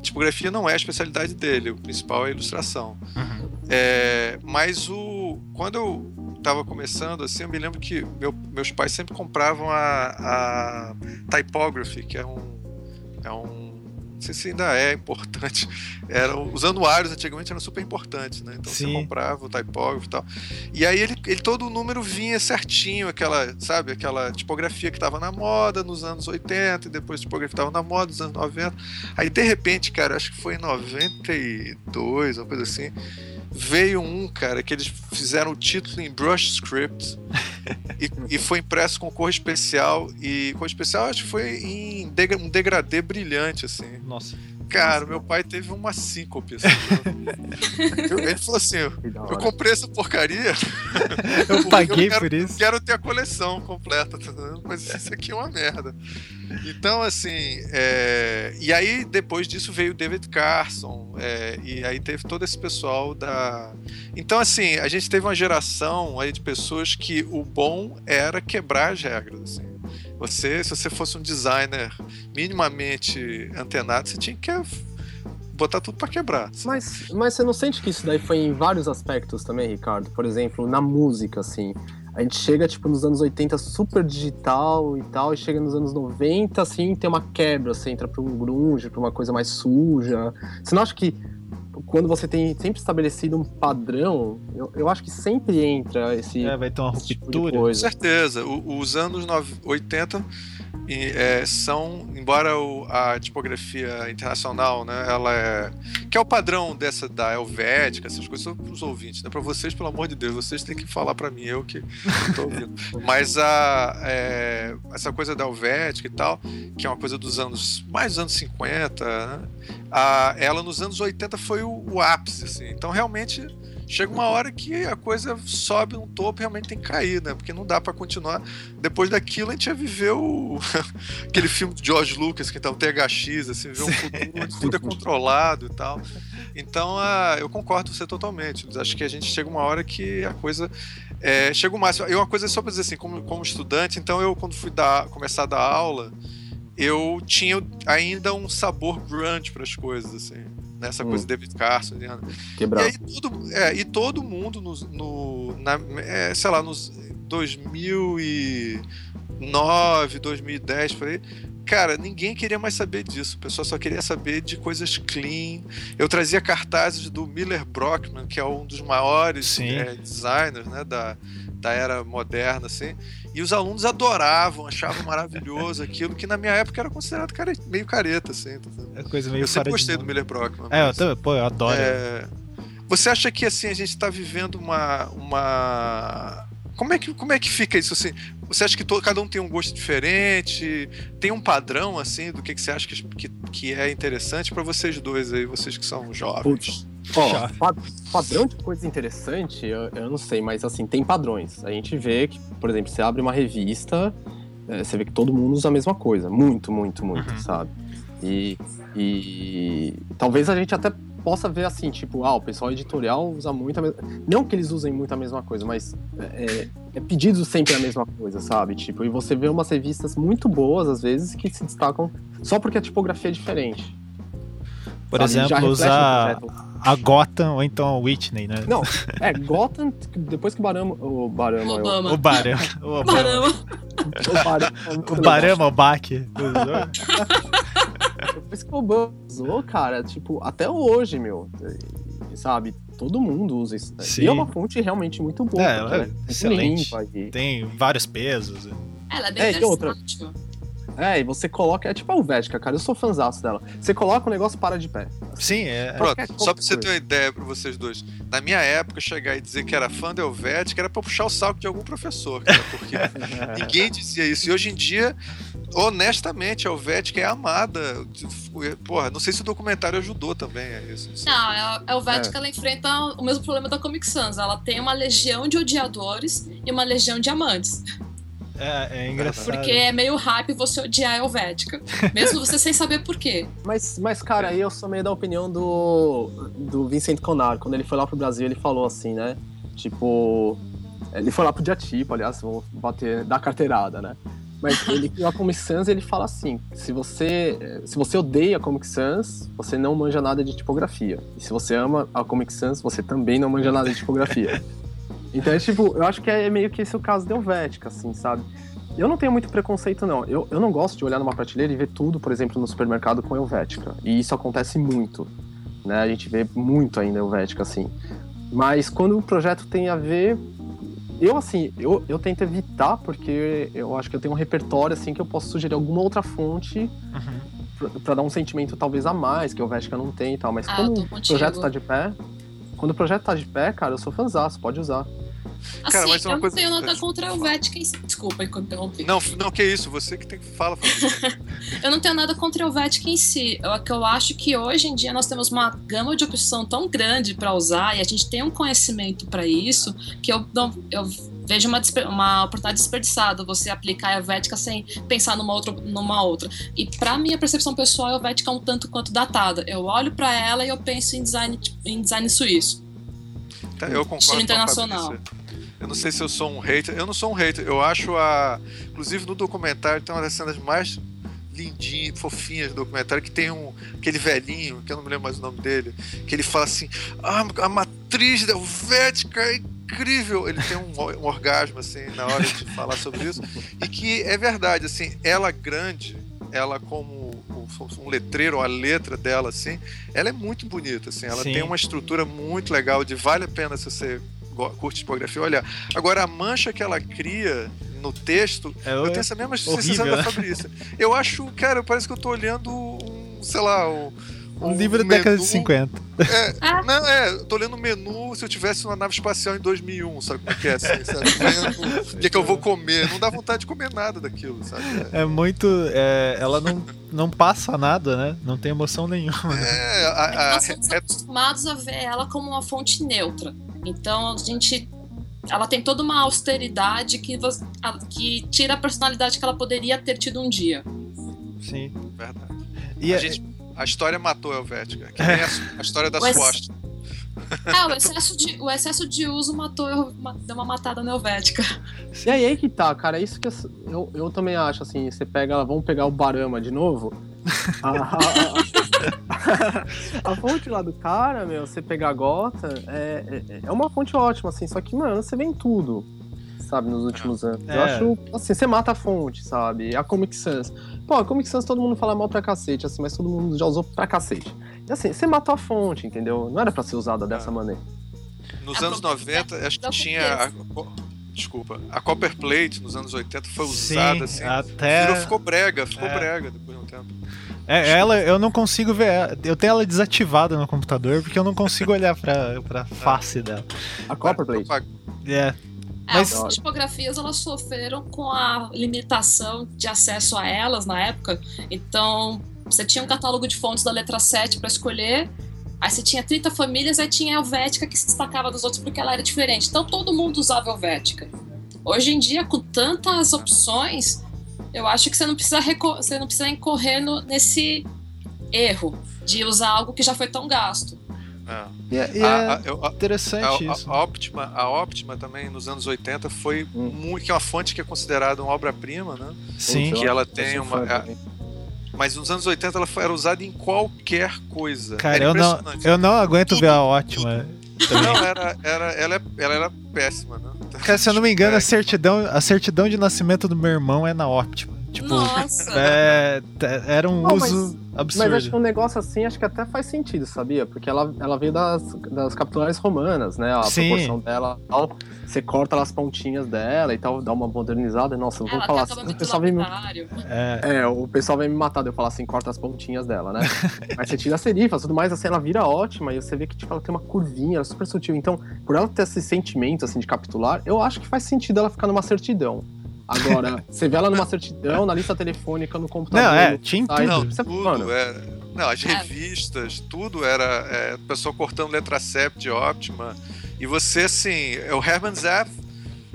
tipografia não é a especialidade dele, o principal é a ilustração. Uhum. É, mas o, quando eu estava começando, assim, eu me lembro que meu, meus pais sempre compravam a, a Typography, que é um, é um sei se ainda é importante. Eram, os anuários antigamente eram super importantes, né? Então Sim. você comprava o typógrafo e tal. E aí ele, ele todo o número vinha certinho, aquela, sabe, aquela tipografia que estava na moda nos anos 80 e depois a tipografia estava na moda nos anos 90. Aí de repente, cara, acho que foi em 92, uma coisa assim veio um, cara, que eles fizeram o título em brush script e, e, foi impresso com cor especial. E cor especial acho que foi em um degradê brilhante, assim. Nossa. Cara, meu pai teve uma síncope. Assim, ele falou assim: eu, eu comprei essa porcaria. eu paguei eu quero, por isso. quero ter a coleção completa, tá mas isso aqui é uma merda. Então, assim, é... e aí depois disso veio o David Carson, é... e aí teve todo esse pessoal da. Então, assim, a gente teve uma geração aí de pessoas que o bom era quebrar as regras, assim. Você, se você fosse um designer minimamente antenado, você tinha que botar tudo para quebrar. Mas, mas você não sente que isso daí foi em vários aspectos também, Ricardo? Por exemplo, na música, assim. A gente chega, tipo, nos anos 80 super digital e tal, e chega nos anos 90, assim, tem uma quebra, você entra pra um grunge, pra uma coisa mais suja. Você não acha que quando você tem sempre estabelecido um padrão, eu, eu acho que sempre entra esse. É, vai ter uma tipo ruptura. Tipo Com certeza. O, os anos 80 e, é, são, embora o, a tipografia internacional, né, ela é. que é o padrão dessa da Helvética, essas coisas são para os ouvintes, né? Para vocês, pelo amor de Deus, vocês têm que falar para mim, eu que estou ouvindo. Mas a, é, essa coisa da Helvética e tal, que é uma coisa dos anos. mais dos anos 50, né? a, ela nos anos 80 foi o, o ápice, assim. Então realmente chega uma hora que a coisa sobe um topo e realmente tem que cair, né? Porque não dá para continuar. Depois daquilo, a gente ia viver o... aquele filme do George Lucas, que tá o THX, assim, ver um futuro onde tudo é controlado e tal. Então, uh, eu concordo com você totalmente. Acho que a gente chega uma hora que a coisa é, chega o máximo. E uma coisa só para dizer assim, como, como estudante, então eu, quando fui dar, começar a dar aula, eu tinha ainda um sabor grunge para as coisas, assim nessa hum. coisa de David Carson. Né? Quebrado. E, aí, todo, é, e todo mundo, no, no na, é, sei lá, nos 2009, 2010, por aí, cara, ninguém queria mais saber disso. O pessoal só queria saber de coisas clean. Eu trazia cartazes do Miller Brockman, que é um dos maiores é, designers né, da, da era moderna, assim. E os alunos adoravam, achavam maravilhoso aquilo, que na minha época era considerado care... meio careta, assim. Tá é coisa meio eu sempre gostei do Miller Brockman. É, eu também, pô, eu adoro. É... Você acha que assim a gente está vivendo uma, uma como é que como é que fica isso assim? Você acha que todo, cada um tem um gosto diferente? Tem um padrão assim do que, que você acha que, que, que é interessante para vocês dois aí, vocês que são jovens? Ó, padrão de coisa interessante, eu, eu, não sei, mas assim, tem padrões. A gente vê que, por exemplo, você abre uma revista, é, você vê que todo mundo usa a mesma coisa. Muito, muito, muito, uhum. sabe? E, e talvez a gente até possa ver assim, tipo, ah, o pessoal editorial usa muito a mesma... Não que eles usem muito a mesma coisa, mas é, é pedido sempre a mesma coisa, sabe? Tipo, e você vê umas revistas muito boas, às vezes, que se destacam só porque a tipografia é diferente. Por sabe? exemplo, usar a Gotham ou então a Whitney, né? Não, é, Gotham, depois que o Barama. O Barama. Obama. O Barama. O Barama. O Barama, o Barama, o Bach. Depois que o Obama usou, cara, tipo, até hoje, meu. Sabe? Todo mundo usa isso. Né? E é uma fonte realmente muito boa. É, ela é excelente. Limpa, e... Tem vários pesos. Ela é bem é, outra. É, e você coloca. É tipo a Helvética, cara. Eu sou fãzaço dela. Você coloca o negócio para de pé. Sim, é. Pronto, só pra você ter uma ideia pra vocês dois. Na minha época, chegar e dizer que era fã da Helvética era pra puxar o salto de algum professor, cara, porque ninguém dizia isso. E hoje em dia, honestamente, a Helvética é amada. Porra, não sei se o documentário ajudou também a isso. Não, a Helvética é. ela enfrenta o mesmo problema da Comic Sans. Ela tem uma legião de odiadores e uma legião de amantes. É, é engraçado. Porque é meio hype você odiar a Helvética. Mesmo você sem saber por quê. Mas, mas, cara, aí eu sou meio da opinião do, do Vincent Conar. Quando ele foi lá pro Brasil, ele falou assim, né? Tipo. Ele foi lá pro Diatipo, aliás, vou bater, dar carteirada, né? Mas ele criou a Comic Sans ele fala assim: se você, se você odeia a Comic Sans, você não manja nada de tipografia. E se você ama a Comic Sans, você também não manja nada de tipografia. Então, é, tipo, eu acho que é meio que esse o caso da Helvética, assim, sabe? Eu não tenho muito preconceito, não. Eu, eu não gosto de olhar numa prateleira e ver tudo, por exemplo, no supermercado com Helvética. E isso acontece muito. Né? A gente vê muito ainda Helvética, assim. Mas quando o projeto tem a ver. Eu, assim, eu, eu tento evitar, porque eu acho que eu tenho um repertório, assim, que eu posso sugerir alguma outra fonte uhum. para dar um sentimento talvez a mais, que o Helvética não tem e tal. Mas ah, quando o projeto tá de pé. Quando o projeto tá de pé, cara, eu sou fãzaço, pode usar. Assim, Cara, mas eu não coisa... tenho nada contra em si. Desculpa interromper. Não, não, que isso, você que tem que falar. eu não tenho nada contra a Helvética em si. Eu, que eu acho que hoje em dia nós temos uma gama de opção tão grande para usar e a gente tem um conhecimento para isso que eu, não, eu vejo uma, uma oportunidade desperdiçada você aplicar a Helvética sem pensar numa outra. Numa outra. E para minha percepção pessoal, a Helvética é um tanto quanto datada. Eu olho para ela e eu penso em design, em design suíço. Tá, eu concordo. Estilo internacional. Eu não sei se eu sou um hater. Eu não sou um hater. Eu acho a. Inclusive no documentário tem uma das cenas mais lindinhas, fofinhas do documentário, que tem um aquele velhinho, que eu não me lembro mais o nome dele, que ele fala assim: ah, a matriz helvética é incrível. Ele tem um, um orgasmo assim na hora de falar sobre isso. E que é verdade, assim, ela grande, ela como um letreiro, a letra dela, assim, ela é muito bonita, assim, ela Sim. tem uma estrutura muito legal de vale a pena se você curte tipografia, olha. Agora, a mancha que ela cria no texto, é, eu tenho essa mesma sensação da né? Fabrícia. Eu acho, cara, parece que eu tô olhando um, sei lá, um, um livro da década de 50. É, ah. não, é, tô lendo o menu se eu tivesse uma nave espacial em 2001, sabe como é que é? Assim, sabe? O que é que eu vou comer? Não dá vontade de comer nada daquilo, sabe? É, é muito. É, ela não, não passa nada, né? Não tem emoção nenhuma. É, a, a, Nós somos é acostumados a ver ela como uma fonte neutra. Então a gente ela tem toda uma austeridade que, que tira a personalidade que ela poderia ter tido um dia. Sim, verdade. E a, a, gente, a história matou a Helvética, que nem a, a história da Swast. É, o excesso, de, o excesso de uso matou, deu uma matada na Helvética. E aí, aí que tá, cara, é isso que eu, eu também acho, assim, você pega, vamos pegar o Barama de novo, a, a, a, fonte lá do cara, meu, você pegar a gota, é, é, é, uma fonte ótima, assim, só que, mano, você vê em tudo, sabe, nos últimos anos. É. Eu acho, assim, você mata a fonte, sabe? A Comic Sans. Pô, a Comic Sans todo mundo fala mal pra cacete, assim, mas todo mundo já usou pra cacete. E assim, você matou a fonte, entendeu? Não era pra ser usada dessa é. maneira. Nos anos 90, acho que tinha. A, desculpa, a Copper Plate nos anos 80 foi usada Sim, assim. Até... Virou, ficou brega, ficou é. brega depois de um tempo. É, ela, eu não consigo ver. Eu tenho ela desativada no computador porque eu não consigo olhar pra, pra face dela. A Copperplate. É. Mas... As tipografias elas sofreram com a limitação de acesso a elas na época. Então, você tinha um catálogo de fontes da letra 7 para escolher. Aí você tinha 30 famílias, aí tinha a Helvética que se destacava dos outros porque ela era diferente. Então todo mundo usava Helvética. Hoje em dia, com tantas opções, eu acho que você não precisa, você não precisa incorrer no, nesse erro de usar algo que já foi tão gasto. É. E é, e a, é interessante a, isso. A, Optima, a Optima também, nos anos 80, foi hum. muito, que é uma fonte que é considerada uma obra-prima, né? Sim. Que ela tem uma... mas nos anos 80 ela foi, era usada em qualquer coisa. Cara, eu não, eu não aguento ver a Optima. Não, era, era, ela, é, ela era péssima, né? Cara, se eu não me engano, a certidão, a certidão de nascimento do meu irmão é na Optima. Tipo, Nossa. É, era um Não, uso mas, absurdo. Mas acho que um negócio assim, acho que até faz sentido, sabia? Porque ela, ela veio das, das capitulares romanas, né? A Sim. proporção dela tal. Você corta as pontinhas dela e tal, dá uma modernizada. Nossa, eu vou falar assim. O pessoal, vem me... É. é. o pessoal vem me matar de eu falar assim, corta as pontinhas dela, né? mas você tira a serifa, tudo mais, assim, ela vira ótima e você vê que tipo, ela tem uma curvinha, ela é super sutil. Então, por ela ter esse sentimento assim de capitular, eu acho que faz sentido ela ficar numa certidão. Agora, você vê ela numa certidão, na lista telefônica, no computador. Não, é, tinha tudo. Não, tudo, é, não, as revistas, tudo era é, pessoa cortando letra CEP de Optima. E você, assim, é o Herman Zaff,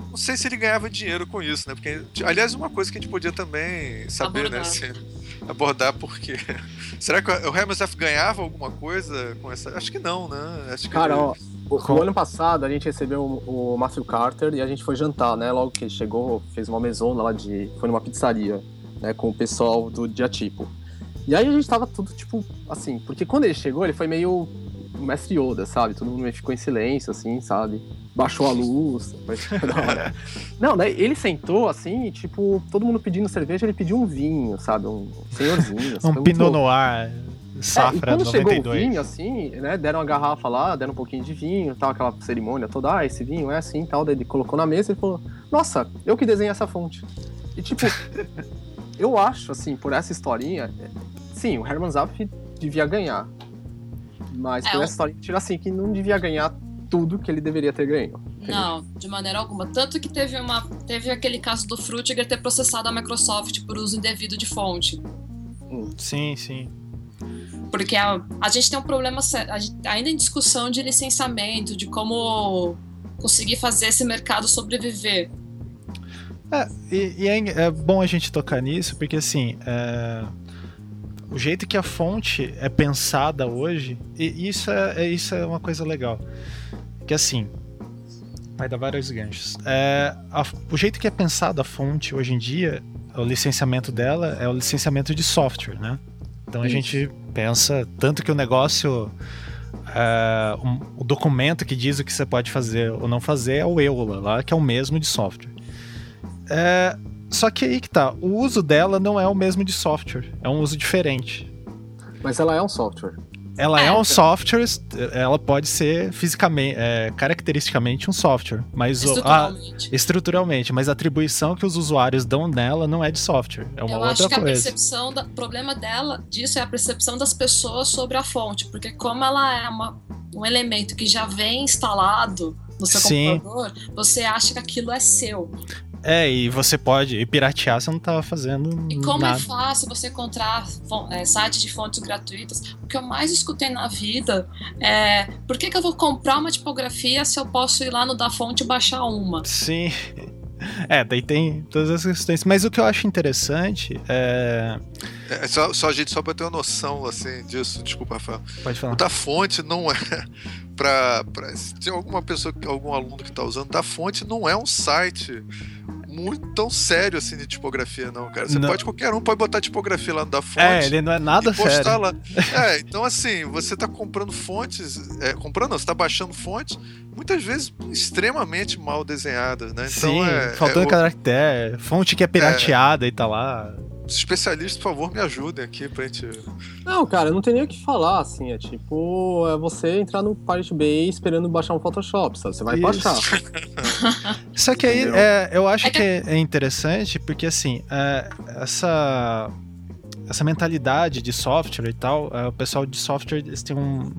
não sei se ele ganhava dinheiro com isso, né? Porque, aliás, uma coisa que a gente podia também saber, né, abordar. né? Assim, abordar porque. Será que o Herman Zaff ganhava alguma coisa com essa. Acho que não, né? Acho que Cara, ele... ó o, o, ano passado a gente recebeu o, o Matthew Carter e a gente foi jantar, né? Logo que ele chegou, fez uma mesona lá de. Foi numa pizzaria, né? Com o pessoal do Diatipo. E aí a gente tava tudo, tipo, assim, porque quando ele chegou, ele foi meio mestre Yoda, sabe? Todo mundo ficou em silêncio, assim, sabe? Baixou a luz. Hora. Não, daí ele sentou, assim, e, tipo, todo mundo pedindo cerveja, ele pediu um vinho, sabe? Um senhorzinho. um Pinot Noir. Safra é, e quando 92. chegou o vinho, assim, né, deram uma garrafa lá, deram um pouquinho de vinho, tal, aquela cerimônia toda, ah, esse vinho é assim, tal, daí ele colocou na mesa e falou, nossa, eu que desenhei essa fonte. E tipo, eu acho, assim, por essa historinha, sim, o Herman Zapf devia ganhar, mas é, por essa historinha, tira assim, que não devia ganhar tudo que ele deveria ter ganho. Não, de maneira alguma. Tanto que teve, uma, teve aquele caso do Frutiger ter processado a Microsoft por uso indevido de fonte. Hum. Sim, sim. Porque a, a gente tem um problema ainda em discussão de licenciamento, de como conseguir fazer esse mercado sobreviver. É, e, e é, é, bom a gente tocar nisso, porque assim, é, o jeito que a fonte é pensada hoje, e isso é, é isso é uma coisa legal. Que assim, vai dar vários ganchos. É, a, o jeito que é pensada a fonte hoje em dia, o licenciamento dela é o licenciamento de software, né? Então Isso. a gente pensa tanto que o negócio. É, um, o documento que diz o que você pode fazer ou não fazer é o EULA, lá, que é o mesmo de software. É, só que aí que tá, o uso dela não é o mesmo de software, é um uso diferente. Mas ela é um software. Ela é, é um software, ela pode ser fisicamente, é, caracteristicamente um software, mas estruturalmente. A, estruturalmente, mas a atribuição que os usuários dão nela não é de software, é uma Eu outra acho que coisa. a percepção, o problema dela disso é a percepção das pessoas sobre a fonte, porque como ela é uma, um elemento que já vem instalado no seu Sim. computador, você acha que aquilo é seu. É, e você pode. E piratear você não tá fazendo. E como é nada. é fácil você encontrar é, sites de fontes gratuitas. O que eu mais escutei na vida é por que, que eu vou comprar uma tipografia se eu posso ir lá no da fonte e baixar uma? Sim. É, daí tem todas essas questões. Mas o que eu acho interessante é. é só, só, gente, só pra ter uma noção assim, disso, desculpa, Rafael. Pode falar. O da fonte não é. Pra, pra, se tem alguma pessoa, algum aluno que tá usando, da fonte não é um site muito tão sério assim de tipografia, não, cara. Você não. pode, qualquer um pode botar tipografia lá no da fonte. É, ele não é nada sério. Lá. É, então assim, você tá comprando fontes, é, comprando, não, você tá baixando fontes, muitas vezes extremamente mal desenhadas, né? Então, Sim, é, faltando é, caractere, fonte que é pirateada e tá lá especialistas, por favor, me ajudem aqui pra gente. Não, cara, não tem nem o que falar, assim. É tipo, é você entrar no Pirate Bay esperando baixar um Photoshop, sabe? Você vai Isso. baixar. Só que aí é, eu acho é que é interessante, porque assim, é, essa. Essa mentalidade de software e tal, é, o pessoal de software eles têm um,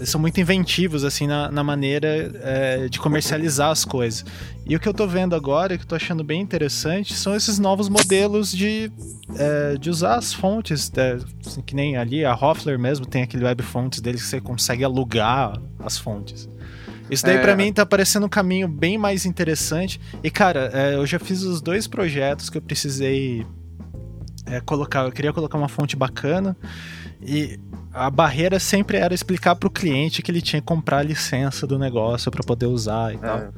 eles são muito inventivos, assim, na, na maneira é, de comercializar as coisas. E o que eu tô vendo agora, que eu tô achando bem interessante, são esses novos modelos de, é, de usar as fontes, é, assim, que nem ali, a Hoffler mesmo tem aquele web fontes deles que você consegue alugar as fontes. Isso daí é... para mim tá parecendo um caminho bem mais interessante. E cara, é, eu já fiz os dois projetos que eu precisei é, colocar. Eu queria colocar uma fonte bacana. E a barreira sempre era explicar para o cliente que ele tinha que comprar a licença do negócio para poder usar e é. tal.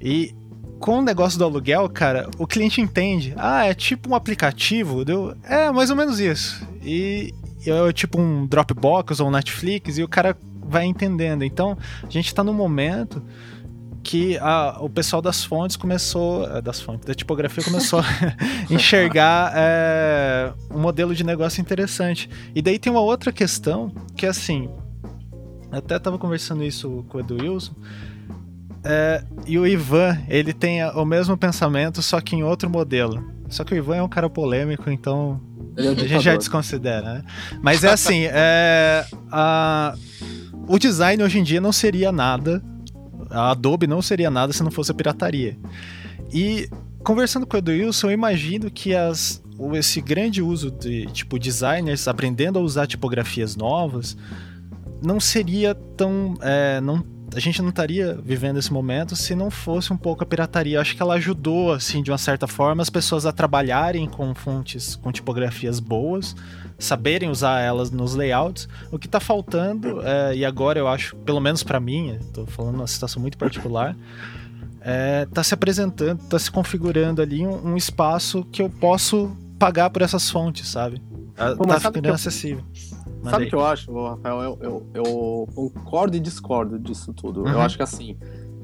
E com o negócio do aluguel, cara, o cliente entende. Ah, é tipo um aplicativo? Deu, é, mais ou menos isso. E é tipo um Dropbox ou um Netflix e o cara vai entendendo. Então, a gente está no momento que a, o pessoal das fontes começou, é, das fontes, da tipografia começou a enxergar é, um modelo de negócio interessante. E daí tem uma outra questão que é assim, até estava conversando isso com o Edu Wilson, é, e o Ivan, ele tem o mesmo pensamento, só que em outro modelo. Só que o Ivan é um cara polêmico, então é a gente já desconsidera, né? Mas é assim, é, a, o design hoje em dia não seria nada, a Adobe não seria nada se não fosse a pirataria. E conversando com o Edu Wilson, eu imagino que as, esse grande uso de tipo designers aprendendo a usar tipografias novas não seria tão. É, não, a gente não estaria vivendo esse momento se não fosse um pouco a pirataria. Eu acho que ela ajudou, assim, de uma certa forma, as pessoas a trabalharem com fontes, com tipografias boas, saberem usar elas nos layouts. O que está faltando, é, e agora eu acho, pelo menos para mim, estou falando uma situação muito particular, é, tá se apresentando, está se configurando ali um, um, espaço que eu posso pagar por essas fontes, sabe? Pô, tá ficando acessível. Mandei. Sabe o que eu acho, Rafael? Eu, eu, eu, concordo e discordo disso tudo. Uhum. Eu acho que assim.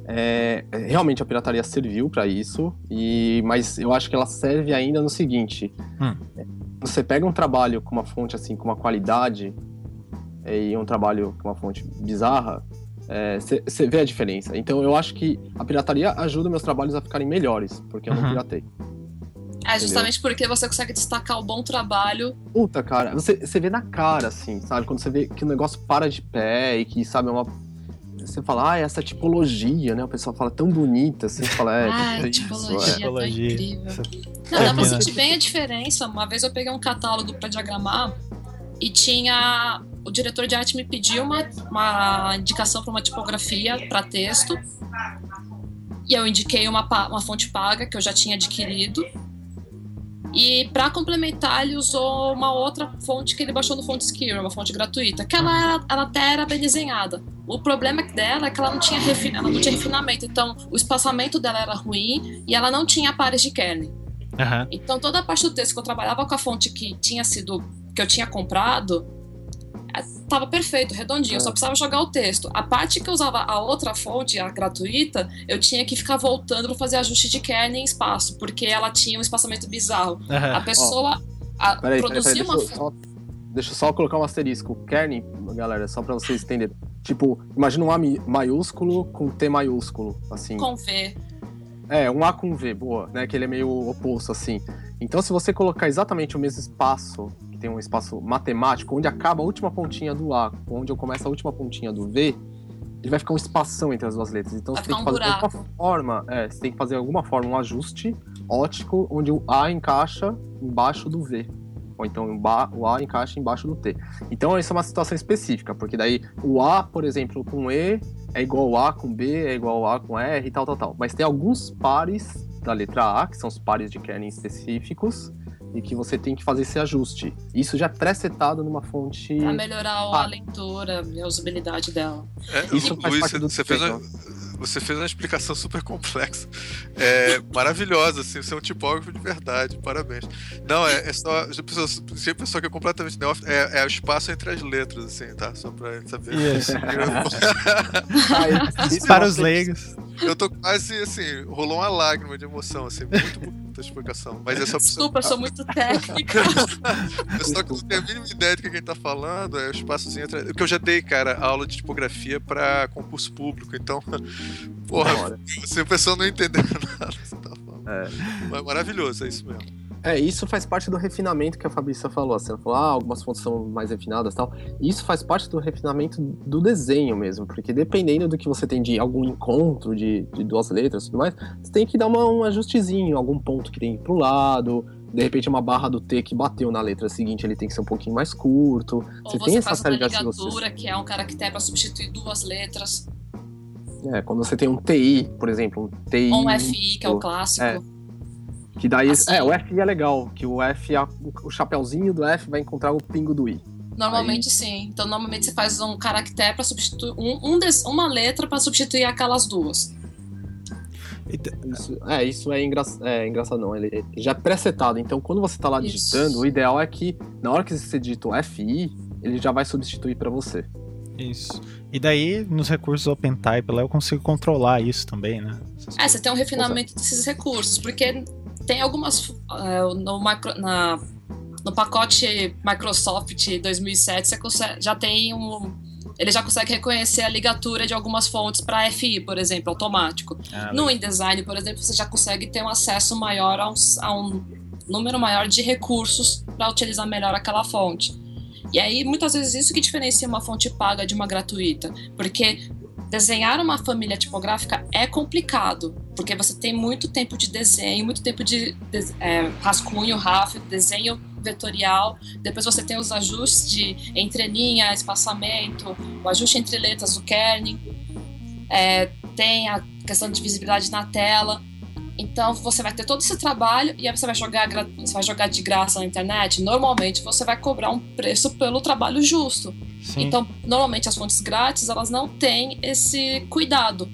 É, realmente a pirataria serviu para isso, e, mas eu acho que ela serve ainda no seguinte: hum. Você pega um trabalho com uma fonte assim, com uma qualidade, e um trabalho com uma fonte bizarra, você é, vê a diferença. Então eu acho que a pirataria ajuda meus trabalhos a ficarem melhores, porque eu não uhum. piratei. É justamente Entendeu? porque você consegue destacar o bom trabalho. Puta, cara, você, você vê na cara, assim, sabe? Quando você vê que o negócio para de pé e que, sabe, é uma. Você fala, ah, essa tipologia, né? O pessoal fala tão bonita, assim, você fala, é. Ah, tipologia, isso, é. tipologia. Tá incrível. Não, dá pra sentir bem a diferença. Uma vez eu peguei um catálogo para diagramar e tinha. O diretor de arte me pediu uma, uma indicação para uma tipografia para texto. E eu indiquei uma, uma fonte paga que eu já tinha adquirido. E para complementar, ele usou uma outra fonte que ele baixou no FontSkiller, uma fonte gratuita, que ela, era, ela até era bem desenhada. O problema dela é que ela não, tinha ela não tinha refinamento, então o espaçamento dela era ruim e ela não tinha pares de kernel. Uhum. Então toda a parte do texto que eu trabalhava com a fonte que tinha sido que eu tinha comprado, tava perfeito, redondinho, eu só é. precisava jogar o texto. A parte que eu usava a outra fonte, a gratuita, eu tinha que ficar voltando para fazer ajuste de kernel em espaço, porque ela tinha um espaçamento bizarro. Uhum. A pessoa a, peraí, produzia peraí, peraí, uma. Deixa eu, só, deixa eu só colocar um asterisco. Kernel, galera, só para vocês entenderem. Tipo, imagina um A maiúsculo com T maiúsculo, assim. Com V. É, um A com V, boa, né? Que ele é meio oposto, assim. Então, se você colocar exatamente o mesmo espaço tem um espaço matemático, onde acaba a última pontinha do A, onde eu começo a última pontinha do V, ele vai ficar um espação entre as duas letras. Então vai você tem que fazer alguma forma, é, você tem que fazer alguma forma um ajuste ótico onde o A encaixa embaixo do V. Ou então o A encaixa embaixo do T. Então isso é uma situação específica, porque daí o A, por exemplo, com E é igual ao A com B, é igual ao A com R e tal, tal, tal. Mas tem alguns pares da letra A, que são os pares de kernel específicos, e que você tem que fazer esse ajuste. Isso já pré-setado numa fonte. Pra melhorar a leitura e a usabilidade dela. É, Isso Luiz, faz você, você fez uma, você fez uma explicação super complexa. É maravilhosa, assim, você é um tipógrafo de verdade, parabéns. Não, é, é só. Se a pessoa que é completamente neófita, é, é o espaço entre as letras, assim, tá? Só pra saber. Yes. Para os leigos. Eu tô quase assim, rolou uma lágrima de emoção, assim, muito bonita a explicação. Mas é só Desculpa, eu sou muito técnica. eu só que não tenho a mínima ideia do que a gente tá falando, é o espaçozinho entre. Porque eu já dei, cara, aula de tipografia pra concurso público, então. Porra, se a pessoa não entender nada, você tá falando. É. Maravilhoso, é isso mesmo. É, isso faz parte do refinamento que a Fabrícia falou. Assim, ela falou, ah, algumas fontes são mais refinadas e tal. Isso faz parte do refinamento do desenho mesmo, porque dependendo do que você tem de algum encontro de, de duas letras e tudo mais, você tem que dar uma, um ajustezinho, algum ponto que tem pro lado, de repente uma barra do T que bateu na letra seguinte, ele tem que ser um pouquinho mais curto. Ou você, você tem essa série de ligadura, que é um caractere para substituir duas letras. É, quando você tem um TI, por exemplo, um TI. Ou um FI, que é o clássico. É, que daí. Assim, é, o F é legal, que o F, o chapeuzinho do F vai encontrar o pingo do I. Normalmente Aí... sim. Então, normalmente você faz um caractere para substituir. Um, um des, uma letra para substituir aquelas duas. Isso, é, isso é, engra, é engraçado, não. Ele, já é pré-setado. Então, quando você está lá digitando, isso. o ideal é que na hora que você digita o FI, ele já vai substituir para você. Isso. E daí, nos recursos OpenType lá, eu consigo controlar isso também, né? Essas é, você tem um refinamento desses recursos, porque tem algumas. Uh, no, micro, na, no pacote Microsoft 2007, você consegue, já tem um. Ele já consegue reconhecer a ligatura de algumas fontes para FI, por exemplo, automático. Ah, no InDesign, por exemplo, você já consegue ter um acesso maior a um, a um número maior de recursos para utilizar melhor aquela fonte. E aí, muitas vezes, isso que diferencia uma fonte paga de uma gratuita. Porque desenhar uma família tipográfica é complicado, porque você tem muito tempo de desenho, muito tempo de, de é, rascunho, RAF, desenho vetorial. Depois você tem os ajustes de entrelinha, espaçamento, o ajuste entre letras, o kerning. É, tem a questão de visibilidade na tela. Então você vai ter todo esse trabalho e aí você vai jogar, você vai jogar de graça na internet. Normalmente você vai cobrar um preço pelo trabalho justo. Sim. Então, normalmente as fontes grátis elas não têm esse cuidado.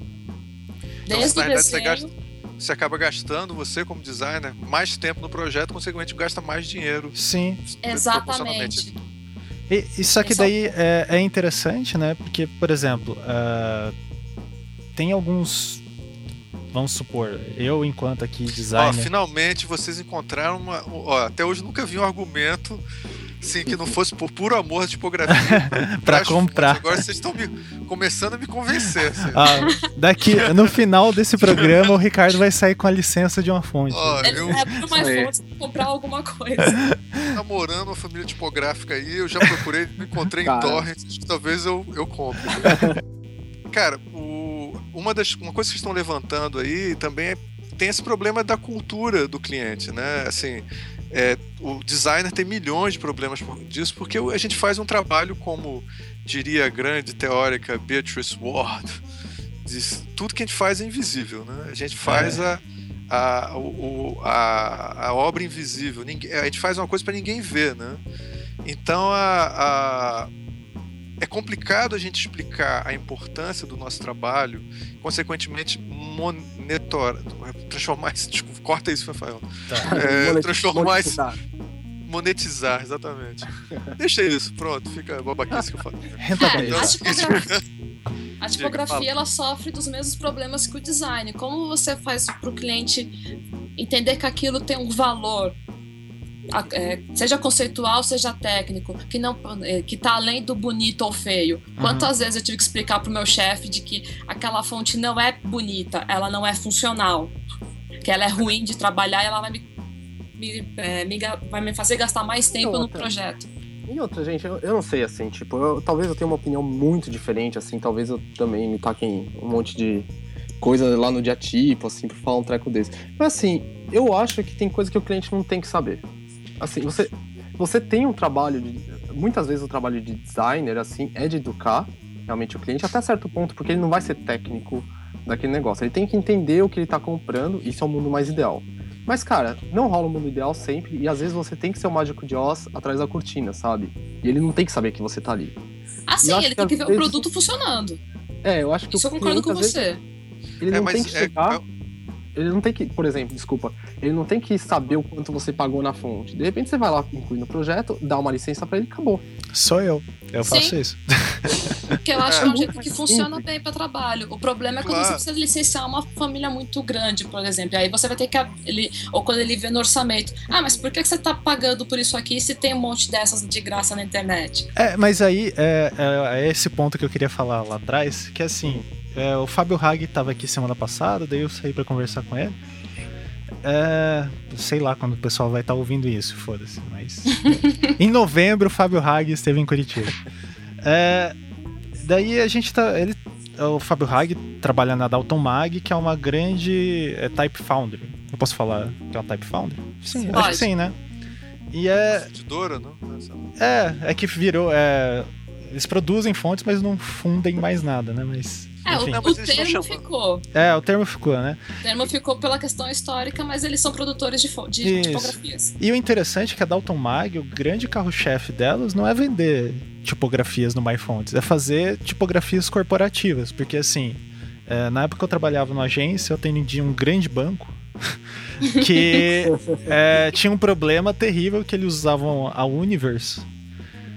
Então, Desde então, o desenho... Você, gasta, você acaba gastando, você como designer, mais tempo no projeto, consequentemente gasta mais dinheiro. Sim. Exatamente. E, isso aqui daí é, é, interessante, né? Porque, por exemplo, uh, tem alguns vamos supor, eu enquanto aqui designer. Ó, finalmente vocês encontraram uma. Ó, até hoje nunca vi um argumento sim que não fosse por puro amor de tipografia para comprar. Agora vocês estão me, começando a me convencer. Assim. Ah, daqui, no final desse programa, o Ricardo vai sair com a licença de uma fonte. Ó, Ele eu... abre uma fonte comprar alguma coisa. Namorando uma família tipográfica aí, eu já procurei, encontrei Cara. em torrent, talvez eu, eu compre. Cara, uma das uma coisa que estão levantando aí também é, tem esse problema da cultura do cliente, né? Assim, é, o designer tem milhões de problemas disso porque a gente faz um trabalho como diria a grande teórica Beatrice Ward, diz, tudo que a gente faz é invisível, né? A gente faz é. a a, o, a, a obra invisível. Ninguém, a gente faz uma coisa para ninguém ver, né? Então a, a é complicado a gente explicar a importância do nosso trabalho, consequentemente monitorar, transformar isso, desculpa, corta isso, Rafael. Tá. É, transformar isso monetizar, exatamente. Deixa isso, pronto, fica babaquice que eu falo. É, a tipografia, a tipografia ela sofre dos mesmos problemas que o design. Como você faz para o cliente entender que aquilo tem um valor? É, seja conceitual, seja técnico, que não é, que tá além do bonito ou feio. Uhum. Quantas vezes eu tive que explicar pro meu chefe de que aquela fonte não é bonita, ela não é funcional, que ela é ruim de trabalhar e ela vai me, me, é, me vai me fazer gastar mais tempo no projeto. E outra, gente, eu, eu não sei, assim, tipo, eu, talvez eu tenha uma opinião muito diferente, assim, talvez eu também me taquem um monte de coisa lá no dia tipo, assim, pra falar um treco desse. Mas assim, eu acho que tem coisa que o cliente não tem que saber assim, você, você tem um trabalho de. Muitas vezes o trabalho de designer, assim, é de educar realmente o cliente até certo ponto, porque ele não vai ser técnico daquele negócio. Ele tem que entender o que ele está comprando, isso é o mundo mais ideal. Mas, cara, não rola o mundo ideal sempre, e às vezes você tem que ser o mágico de Oz atrás da cortina, sabe? E ele não tem que saber que você tá ali. Ah, sim, ele tem que ver vezes... o produto funcionando. É, eu acho que. Isso eu concordo com você. Ele é, não tem que é, chegar. É ele não tem que, por exemplo, desculpa, ele não tem que saber o quanto você pagou na fonte. De repente você vai lá, inclui no projeto, dá uma licença para ele e acabou. Sou eu. Eu Sim. faço isso. Porque eu acho é, que é um jeito que funciona bem para trabalho. O problema é quando claro. você precisa licenciar uma família muito grande, por exemplo. Aí você vai ter que. Ele, ou quando ele vê no orçamento. Ah, mas por que você tá pagando por isso aqui se tem um monte dessas de graça na internet? É, mas aí é, é, é esse ponto que eu queria falar lá atrás, que assim é, o Fábio Hag estava aqui semana passada, daí eu saí para conversar com ele. É, sei lá quando o pessoal vai estar tá ouvindo isso, foda-se. Mas. em novembro, o Fábio Hag esteve em Curitiba. É, daí a gente tá. Ele, o Fábio Hag trabalha na Dalton Mag, que é uma grande é, Type Foundry. Eu posso falar que é uma Type Foundry? Sim, Pode. acho que sim, né? E é. Edidora, não? É, é que virou. É, eles produzem fontes, mas não fundem mais nada, né? Mas. É, o, o termo ficou. É, o termo ficou, né? O termo ficou pela questão histórica, mas eles são produtores de, de tipografias. E o interessante é que a Dalton Mag, o grande carro-chefe delas, não é vender tipografias no MyFonts, é fazer tipografias corporativas. Porque assim, é, na época que eu trabalhava numa agência, eu atendia um grande banco que é, tinha um problema terrível que eles usavam a Universe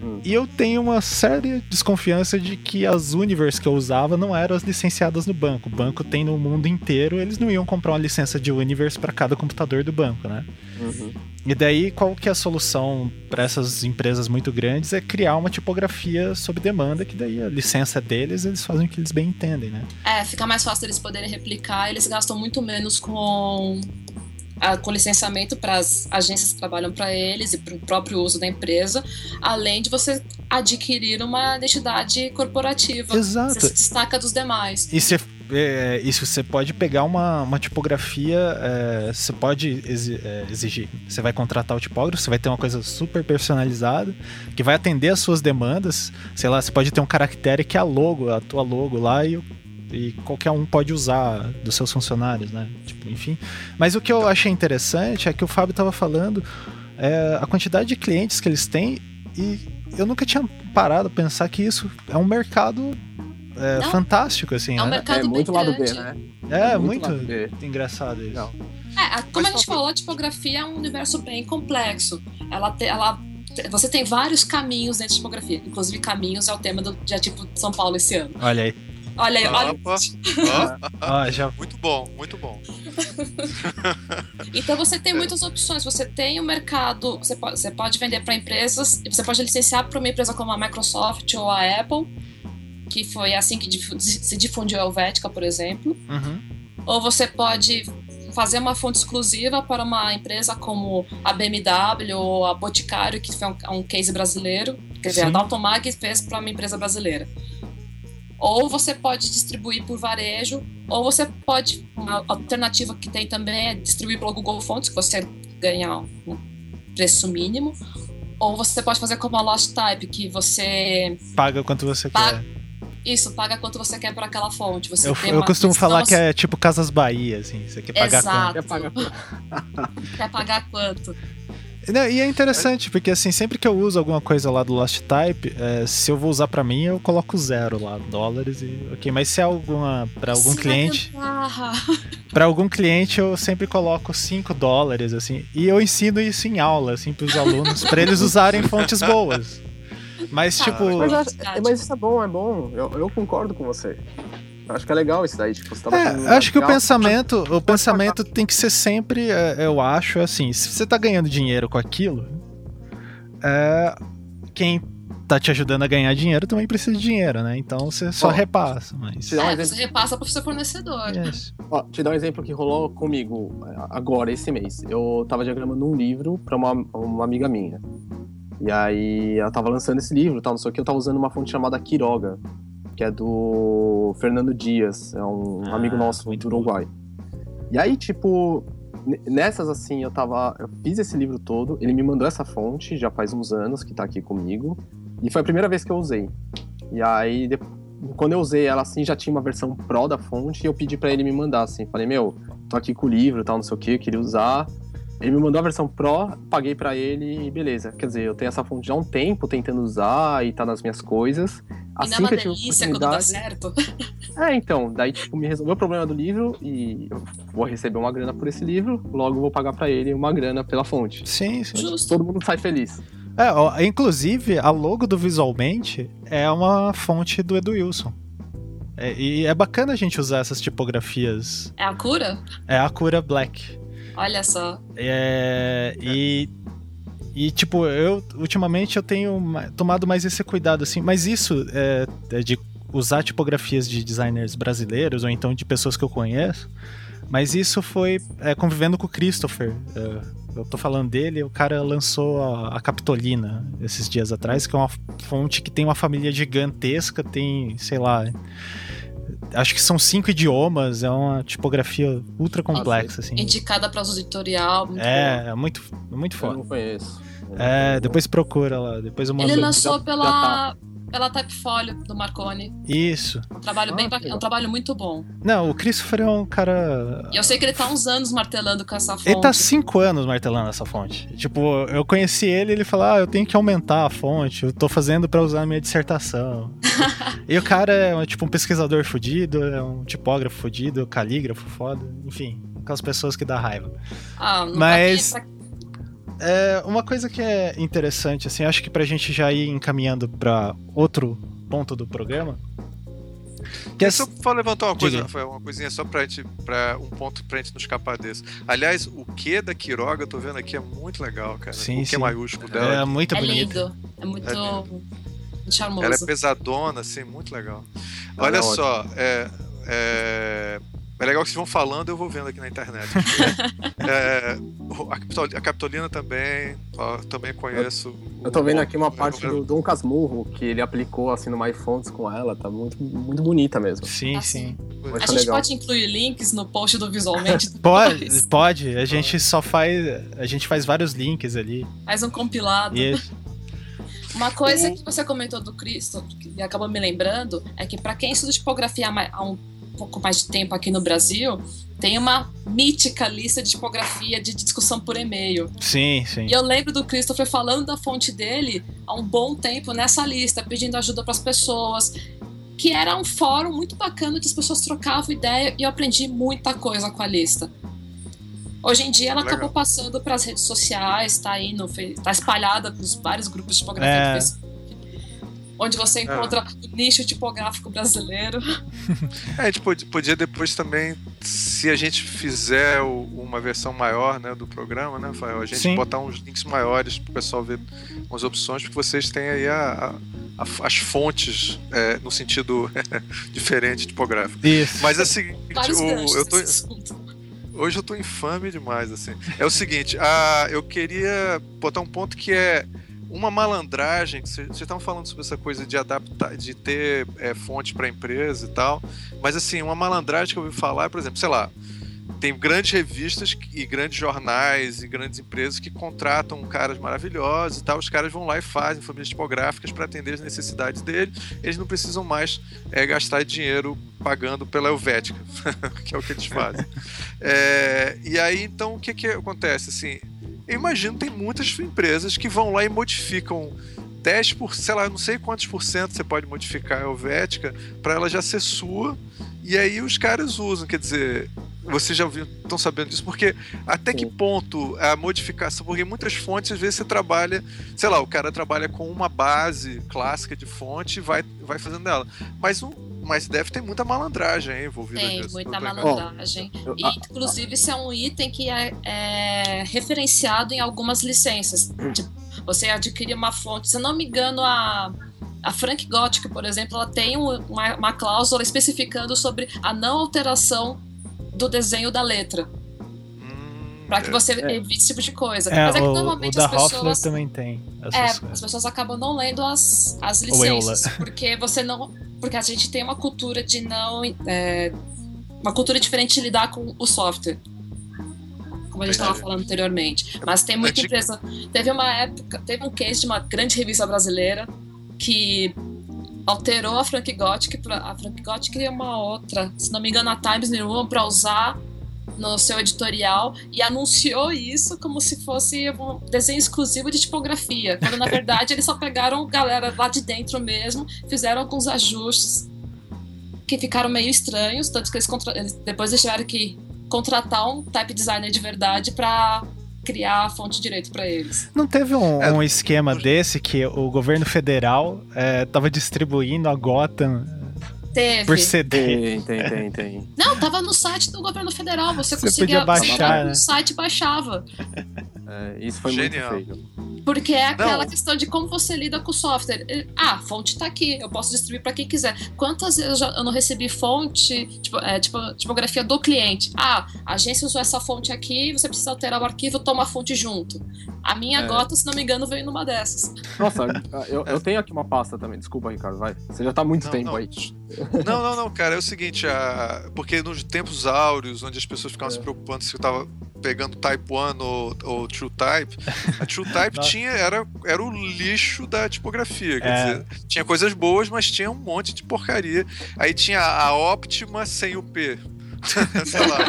Hum. E eu tenho uma séria desconfiança de que as Universe que eu usava não eram as licenciadas no banco. O banco tem no mundo inteiro, eles não iam comprar uma licença de Universe para cada computador do banco, né? Uhum. E daí, qual que é a solução para essas empresas muito grandes? É criar uma tipografia sob demanda, que daí a licença é deles, eles fazem o que eles bem entendem, né? É, fica mais fácil eles poderem replicar, eles gastam muito menos com a, com licenciamento para as agências que trabalham para eles e para o próprio uso da empresa, além de você adquirir uma identidade corporativa. Exato. Você se destaca dos demais. E você é, isso você pode pegar uma, uma tipografia, é, você pode é, exigir. Você vai contratar o tipógrafo, você vai ter uma coisa super personalizada que vai atender às suas demandas. Sei lá, você pode ter um caractere que é a logo, a tua logo lá e e qualquer um pode usar dos seus funcionários, né? Tipo, enfim. Mas o que eu achei interessante é que o Fábio estava falando é, a quantidade de clientes que eles têm e eu nunca tinha parado a pensar que isso é um mercado é, fantástico, assim. É um né? mercado é muito lado B, né? É, muito, muito engraçado isso. Não. É, como a gente falou, a tipografia é um universo bem complexo. Ela, te, ela você tem vários caminhos dentro de tipografia. Inclusive, caminhos é o tema do dia tipo São Paulo esse ano. Olha aí. Olha aí, olha. Opa, ah, já... Muito bom, muito bom. então você tem muitas opções. Você tem o mercado, você pode, você pode vender para empresas, você pode licenciar para uma empresa como a Microsoft ou a Apple, que foi assim que se difundiu a Helvética, por exemplo. Uhum. Ou você pode fazer uma fonte exclusiva para uma empresa como a BMW ou a Boticário, que foi um, um case brasileiro. Quer dizer, Sim. a Daltomag fez para uma empresa brasileira. Ou você pode distribuir por varejo, ou você pode. Uma alternativa que tem também é distribuir pelo Google Fonts, que você ganha um preço mínimo. Ou você pode fazer como a Lost Type, que você. Paga quanto você paga, quer. Isso, paga quanto você quer por aquela fonte. Você eu, eu costumo falar que é tipo Casas Bahia, assim. Você quer pagar Exato. quanto? Quer pagar quanto? quer pagar quanto? Não, e é interessante, porque assim, sempre que eu uso alguma coisa lá do Lost Type, é, se eu vou usar para mim, eu coloco zero lá, dólares e ok. Mas se é alguma para algum Sim, cliente, para algum cliente eu sempre coloco 5 dólares assim. E eu ensino isso em aula assim para os alunos, para eles usarem fontes boas. Mas ah, tipo, mas, mas, isso é bom, é bom. Eu, eu concordo com você. Acho que é legal isso daí, tipo, você tava é, acho que o pensamento, o pensamento tem que ser sempre, é, eu acho, assim, se você tá ganhando dinheiro com aquilo, é, quem tá te ajudando a ganhar dinheiro também precisa de dinheiro, né? Então você só repassa, mas... Um é, você repassa pro seu fornecedor. Yes. Ó, te dar um exemplo que rolou comigo é, agora, esse mês. Eu tava diagramando um livro pra uma, uma amiga minha. E aí ela tava lançando esse livro, tal, não sei o que, eu tava usando uma fonte chamada Quiroga que é do Fernando Dias, é um ah, amigo nosso do Uruguai. E aí, tipo, nessas assim, eu tava. Eu fiz esse livro todo, ele me mandou essa fonte já faz uns anos que tá aqui comigo. E foi a primeira vez que eu usei. E aí, quando eu usei ela assim, já tinha uma versão pro da fonte, e eu pedi para ele me mandar, assim. Falei, meu, tô aqui com o livro tal, não sei o que, eu queria usar. Ele me mandou a versão Pro, paguei para ele e beleza. Quer dizer, eu tenho essa fonte já há um tempo tentando usar e tá nas minhas coisas. E assim não é uma delícia quando dá certo. É, então, daí tipo, me resolveu o problema do livro e eu vou receber uma grana por esse livro, logo vou pagar para ele uma grana pela fonte. Sim, sim. Justo. Todo mundo sai feliz. É, ó, inclusive, a logo do Visualmente é uma fonte do Edu Wilson. É, e é bacana a gente usar essas tipografias. É a cura? É a cura Black. Olha só. É, e e, tipo, eu ultimamente eu tenho tomado mais esse cuidado, assim, mas isso é, é, de usar tipografias de designers brasileiros ou então de pessoas que eu conheço, mas isso foi é, convivendo com o Christopher. É, eu tô falando dele, o cara lançou a, a, Capitolina esses dias atrás, que é uma fonte que tem uma família gigantesca, tem, sei lá, acho que são cinco idiomas, é uma tipografia ultra complexa, assim. Indicada para uso editorial. Muito é, é muito, muito foda. Eu não conheço. É, depois procura lá, depois eu mando. Ele lançou pela pela Typefolio do Marconi. Isso. Um trabalho bem ah, um trabalho muito bom. Não, o Christopher é um cara. E eu sei que ele tá uns anos martelando com essa fonte. Ele tá cinco anos martelando essa fonte. Tipo, eu conheci ele ele falou: Ah, eu tenho que aumentar a fonte, eu tô fazendo para usar a minha dissertação. e o cara é tipo um pesquisador fudido, é um tipógrafo fudido, calígrafo foda, enfim, aquelas pessoas que dá raiva. Ah, Mas. É, uma coisa que é interessante, assim, acho que pra gente já ir encaminhando pra outro ponto do programa. Que é só para levantar uma coisa, Rafael, uma coisinha só pra gente, pra um ponto pra gente não escapar desse. Aliás, o que da Quiroga, eu tô vendo aqui, é muito legal, cara. Sim, o que maiúsculo dela. É muito é bonito. Lindo. É muito, é lindo. charmoso. Ela é pesadona, assim, muito legal. Olha só, é, é, é legal que vocês vão falando, eu vou vendo aqui na internet. é, a Capitolina também, ó, também conheço. Eu tô vendo aqui uma parte do Dom Casmurro que ele aplicou assim no MyFonts com ela, tá muito, muito bonita mesmo. Sim, sim. A gente legal. pode incluir links no post do Visualmente? pode, pode. A gente só faz. A gente faz vários links ali. Faz um compilado. Isso. Uma coisa que você comentou do Cristo, que acabou me lembrando, é que para quem estuda tipografia há um pouco mais de tempo aqui no Brasil, tem uma mítica lista de tipografia de discussão por e-mail. Sim, sim. E eu lembro do Christopher falando da fonte dele há um bom tempo nessa lista, pedindo ajuda para as pessoas, que era um fórum muito bacana que as pessoas trocavam ideia e eu aprendi muita coisa com a lista. Hoje em dia ela Legal. acabou passando para as redes sociais, está aí no, tá espalhada nos vários grupos de tipografia é. do Facebook onde você é. encontra é. o nicho tipográfico brasileiro. É, a gente podia depois também, se a gente fizer uma versão maior né, do programa, né, Rafael? A gente Sim. botar uns links maiores para o pessoal ver umas opções, porque vocês têm aí a, a, a, as fontes é, no sentido diferente tipográfico. Isso. Mas é o seguinte, o, eu tô. Hoje eu tô infame demais, assim. É o seguinte, a, eu queria botar um ponto que é uma malandragem, vocês estavam falando sobre essa coisa de adaptar, de ter é, fonte para empresa e tal, mas assim, uma malandragem que eu ouvi falar, por exemplo, sei lá, tem grandes revistas e grandes jornais e grandes empresas que contratam caras maravilhosos e tal. Os caras vão lá e fazem famílias tipográficas para atender as necessidades deles. Eles não precisam mais é, gastar dinheiro pagando pela Helvética, que é o que eles fazem. É, e aí, então, o que, que acontece? Assim, eu imagino tem muitas empresas que vão lá e modificam 10 por, sei lá, não sei quantos por cento você pode modificar a Helvética para ela já ser sua. E aí os caras usam, quer dizer, vocês já estão sabendo disso, porque até que ponto a modificação, porque muitas fontes às vezes você trabalha, sei lá, o cara trabalha com uma base clássica de fonte e vai, vai fazendo ela. Mas um, mas deve ter muita malandragem envolvida Tem nisso, muita malandragem. e, inclusive, isso é um item que é, é referenciado em algumas licenças. Tipo, você adquire uma fonte, se eu não me engano, a. A Frank Gothic, por exemplo, ela tem uma, uma cláusula especificando sobre a não alteração do desenho da letra para que é. você é. evite esse tipo de coisa. É, Mas é que normalmente o da as pessoas. também tem. É, as pessoas acabam não lendo as, as licenças. Porque você não porque a gente tem uma cultura de não. É, uma cultura diferente de lidar com o software. Como a gente estava falando anteriormente. Mas tem muita empresa. Teve uma época, teve um case de uma grande revista brasileira que alterou a Frank Gothic para a Frank Gothic e uma outra, se não me engano, a Times New Roman para usar no seu editorial e anunciou isso como se fosse um desenho exclusivo de tipografia, quando na verdade eles só pegaram galera lá de dentro mesmo, fizeram alguns ajustes que ficaram meio estranhos, tanto que eles, eles depois eles tiveram que contratar um type designer de verdade para criar a fonte direito para eles. Não teve um, é, um esquema desse que o governo federal estava é, distribuindo a Gotham Teve. Por CD. Tem, tem, tem, tem. Não, tava no site do governo federal. Você, você conseguia podia baixar, né? no site baixava. É, isso foi Genial. muito feio. Porque é aquela Não. questão de como você lida com o software. Ah, a fonte tá aqui, eu posso distribuir para quem quiser. Quantas vezes eu, já, eu não recebi fonte, tipo, é, tipo, tipografia do cliente? Ah, a agência usou essa fonte aqui, você precisa alterar o arquivo, toma a fonte junto. A minha é. gota, se não me engano, veio numa dessas. Nossa, eu, eu tenho aqui uma pasta também. Desculpa, Ricardo, vai. Você já tá há muito não, tempo não. aí. Não, não, não, cara, é o seguinte, a... porque nos tempos áureos, onde as pessoas ficavam é. se preocupando se eu tava pegando Type 1 ou, ou True Type, a True Type tinha, era, era o lixo da tipografia. Quer é. dizer, tinha coisas boas, mas tinha um monte de porcaria. Aí tinha a Optima sem o P. Sei lá.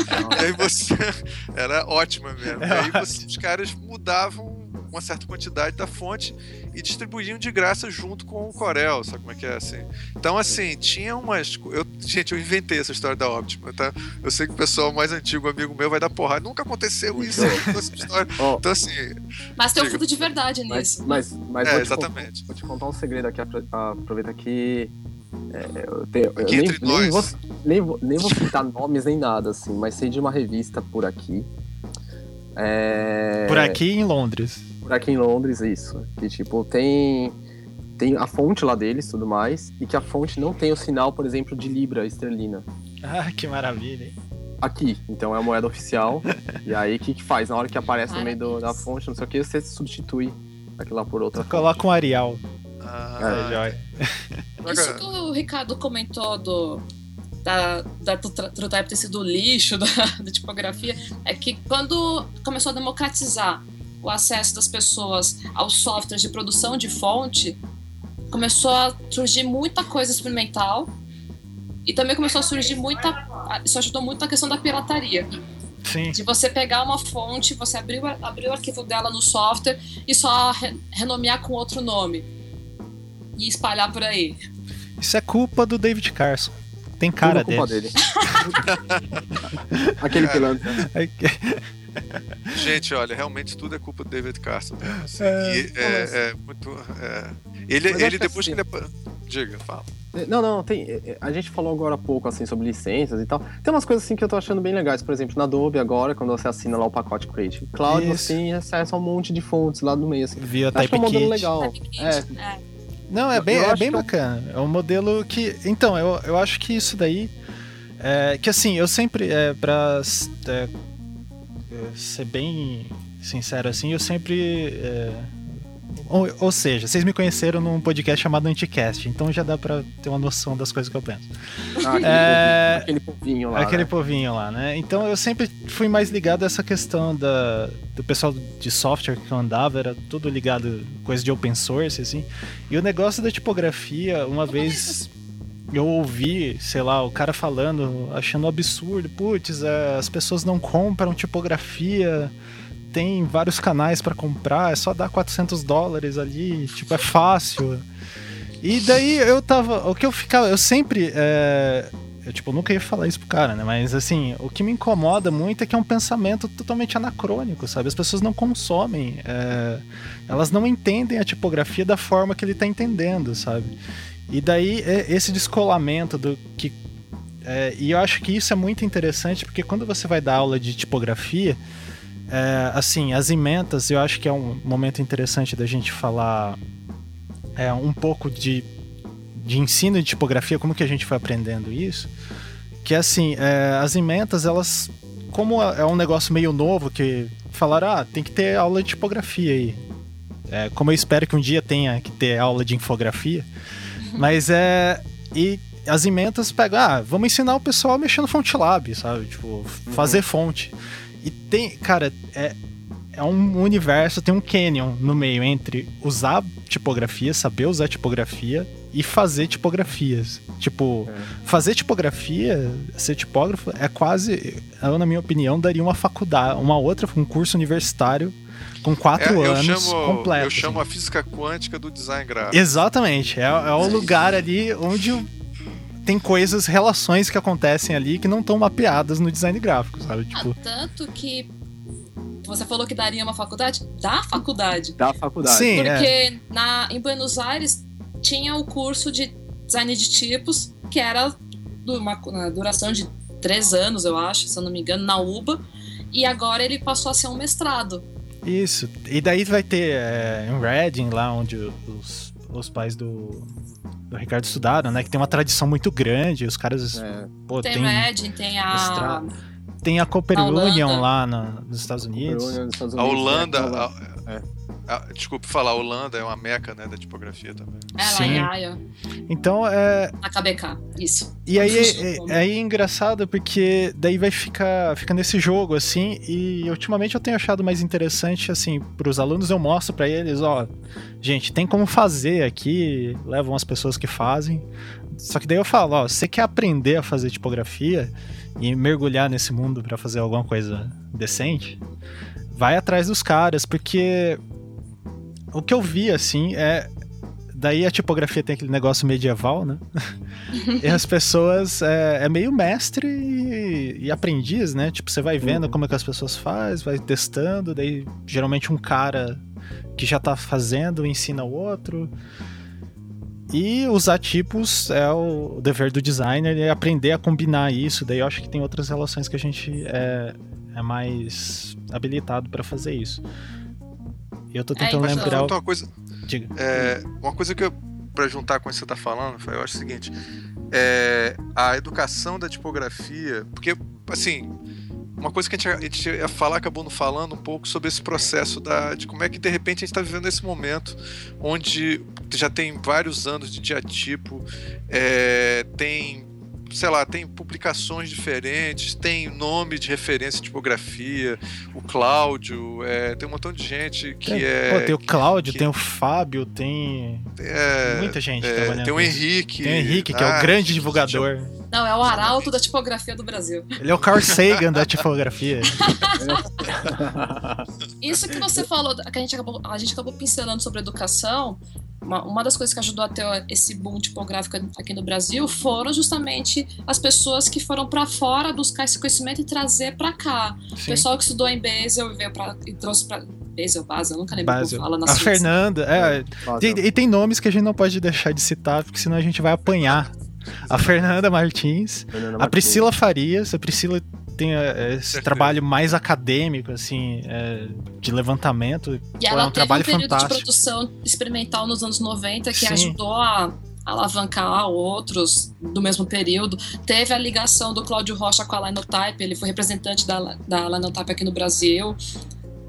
e aí você. Era ótima mesmo. E aí você, os caras mudavam uma certa quantidade da fonte e distribuíam de graça junto com o Corel, sabe como é que é assim? Então, assim, tinha umas. Eu, gente, eu inventei essa história da Optima, tá? Eu sei que o pessoal mais antigo, amigo meu, vai dar porrada. Nunca aconteceu isso, essa história. Oh, então, assim. Mas tem um fundo de verdade nisso. Mas, mas, mas é, vou exatamente. Te, vou te contar um segredo aqui, aproveita que. É, eu tenho, eu nem, nem, vou, nem, vou, nem vou citar nomes nem nada, assim, mas sei de uma revista por aqui. É... Por aqui em Londres. Por aqui em Londres, isso. Que tipo, tem. Tem a fonte lá deles tudo mais. E que a fonte não tem o sinal, por exemplo, de Libra esterlina. Ah, que maravilha, hein? Aqui, então é a moeda oficial. e aí o que, que faz? Na hora que aparece no meio do, da fonte, não sei o que, você substitui aquilo lá por outra. Você coloca um Arial. Ah, é, joia. Isso que o Ricardo comentou do, da, da TrueType ter sido lixo da, da, tipografia, é que quando começou a democratizar o acesso das pessoas aos softwares de produção de fonte, começou a surgir muita coisa experimental e também começou a surgir muita. Isso ajudou muito na questão da pirataria. Sim. De você pegar uma fonte, você abrir, abrir o arquivo dela no software e só re, renomear com outro nome. E espalhar por aí. Isso é culpa do David Carson. Tem cara Tudo culpa dele. Aquele pilantra. Gente, olha, realmente tudo é culpa do David Carson. Né? Assim, é, e, é, é, muito. É... Ele, ele depois assim, que ele. Diga, fala. É, não, não, tem. É, a gente falou agora há pouco assim sobre licenças e tal. Tem umas coisas assim que eu tô achando bem legais. Por exemplo, na Adobe agora, quando você assina lá o pacote Creative Cloud, Isso. você tem acesso a um monte de fontes lá no meio. Assim. Via Acho que é um modelo legal. É. Não, é bem, é bem bacana. É um modelo que. Então, eu, eu acho que isso daí. É, que assim, eu sempre. É, pra é, ser bem sincero assim, eu sempre. É, ou, ou, seja, vocês me conheceram num podcast chamado Anticast, então já dá pra ter uma noção das coisas que eu penso. Ah, aquele, é, aquele povinho lá. Aquele né? povinho lá, né? Então eu sempre fui mais ligado a essa questão da, do pessoal de software que eu andava, era tudo ligado coisa de open source, assim. E o negócio da tipografia, uma vez eu ouvi, sei lá, o cara falando, achando absurdo, putz, é, as pessoas não compram tipografia tem vários canais para comprar, é só dar 400 dólares ali, tipo, é fácil. E daí eu tava. O que eu ficava. Eu sempre. É, eu, tipo, nunca ia falar isso pro cara, né? Mas, assim, o que me incomoda muito é que é um pensamento totalmente anacrônico, sabe? As pessoas não consomem. É, elas não entendem a tipografia da forma que ele tá entendendo, sabe? E daí, é, esse descolamento do que. É, e eu acho que isso é muito interessante, porque quando você vai dar aula de tipografia é, assim, as ementas, eu acho que é um momento interessante da gente falar é, um pouco de, de ensino de tipografia, como que a gente foi aprendendo isso. Que assim, é, as ementas, elas, como é um negócio meio novo, que falaram, ah, tem que ter aula de tipografia aí. É, como eu espero que um dia tenha que ter aula de infografia. Uhum. Mas é. E as ementas pegam, ah, vamos ensinar o pessoal a mexer no FontLab, sabe? Tipo, uhum. fazer fonte. E tem, cara, é, é um universo, tem um canyon no meio entre usar tipografia, saber usar tipografia e fazer tipografias. Tipo, é. fazer tipografia, ser tipógrafo, é quase, eu, na minha opinião, daria uma faculdade, uma outra, um curso universitário com quatro é, anos chamo, completo. Eu chamo assim. a física quântica do design gráfico. Exatamente. É, é o lugar ali onde tem coisas, relações que acontecem ali que não estão mapeadas no design gráfico, sabe? Ah, tipo... Ah, tanto que você falou que daria uma faculdade? Da faculdade. Da faculdade. Sim, Porque é. na, em Buenos Aires tinha o curso de design de tipos, que era uma, uma duração de três anos, eu acho, se eu não me engano, na UBA. E agora ele passou a ser um mestrado. Isso. E daí vai ter é, em Reading, lá onde os, os pais do, do Ricardo estudaram, né? Que tem uma tradição muito grande, os caras. É. Pô, tem, tem Reading, tem a. Tem a Cooper a Union lá no, nos Estados Unidos. Estados Unidos. A Holanda. É. A, ah, desculpe falar, a Holanda é uma meca, né, da tipografia também. É, Sim. Então, é... A KBK, isso. E aí é, é, é, engraçado porque daí vai ficar, fica nesse jogo, assim, e ultimamente eu tenho achado mais interessante, assim, pros alunos eu mostro para eles, ó, gente, tem como fazer aqui, levam as pessoas que fazem, só que daí eu falo, ó, você quer aprender a fazer tipografia e mergulhar nesse mundo para fazer alguma coisa decente? Vai atrás dos caras, porque o que eu vi, assim, é. Daí a tipografia tem aquele negócio medieval, né? e as pessoas. É, é meio mestre e, e, aprendiz, né? Tipo, você vai vendo uhum. como é que as pessoas fazem, vai testando, daí geralmente um cara que já tá fazendo ensina o outro. E usar tipos é o dever do designer e aprender a combinar isso. Daí eu acho que tem outras relações que a gente é, é mais habilitado para fazer isso. Eu tô tentando é, lembrar. Uma coisa, Diga. É, uma coisa que eu, pra juntar com o que você tá falando, eu acho o seguinte: é, a educação da tipografia, porque, assim, uma coisa que a gente, a gente ia falar, acabou não falando um pouco sobre esse processo da, de como é que de repente a gente está vivendo esse momento onde já tem vários anos de diatipo, é, tem sei lá, tem publicações diferentes, tem nome de referência de tipografia, o Cláudio, é, tem um montão de gente que tem, é. Pô, tem o Cláudio, que, tem o Fábio, tem. É, muita gente é, trabalhando. Tem o Henrique. Tem o Henrique, que ah, é o ah, grande divulgador. Não, é o arauto da tipografia do Brasil. Ele é o Carl Sagan da tipografia. Isso que você falou, que a gente acabou, a gente acabou pincelando sobre educação, uma, uma das coisas que ajudou a ter esse boom tipográfico aqui no Brasil foram justamente as pessoas que foram para fora buscar esse conhecimento e trazer para cá. Sim. O pessoal que estudou em Basel e veio para e trouxe para Basel, Basel, eu nunca lembro Basel. como fala na A Suíça. Fernanda, é, é e, e tem nomes que a gente não pode deixar de citar, porque senão a gente vai apanhar. A Fernanda Martins, Fernanda a Priscila Farias, a Priscila tem é, esse trabalho mais acadêmico, assim, é, de levantamento. E ela é um teve trabalho um período fantástico. de produção experimental nos anos 90 que Sim. ajudou a alavancar outros do mesmo período. Teve a ligação do Cláudio Rocha com a Linotype, ele foi representante da, da Linotype aqui no Brasil.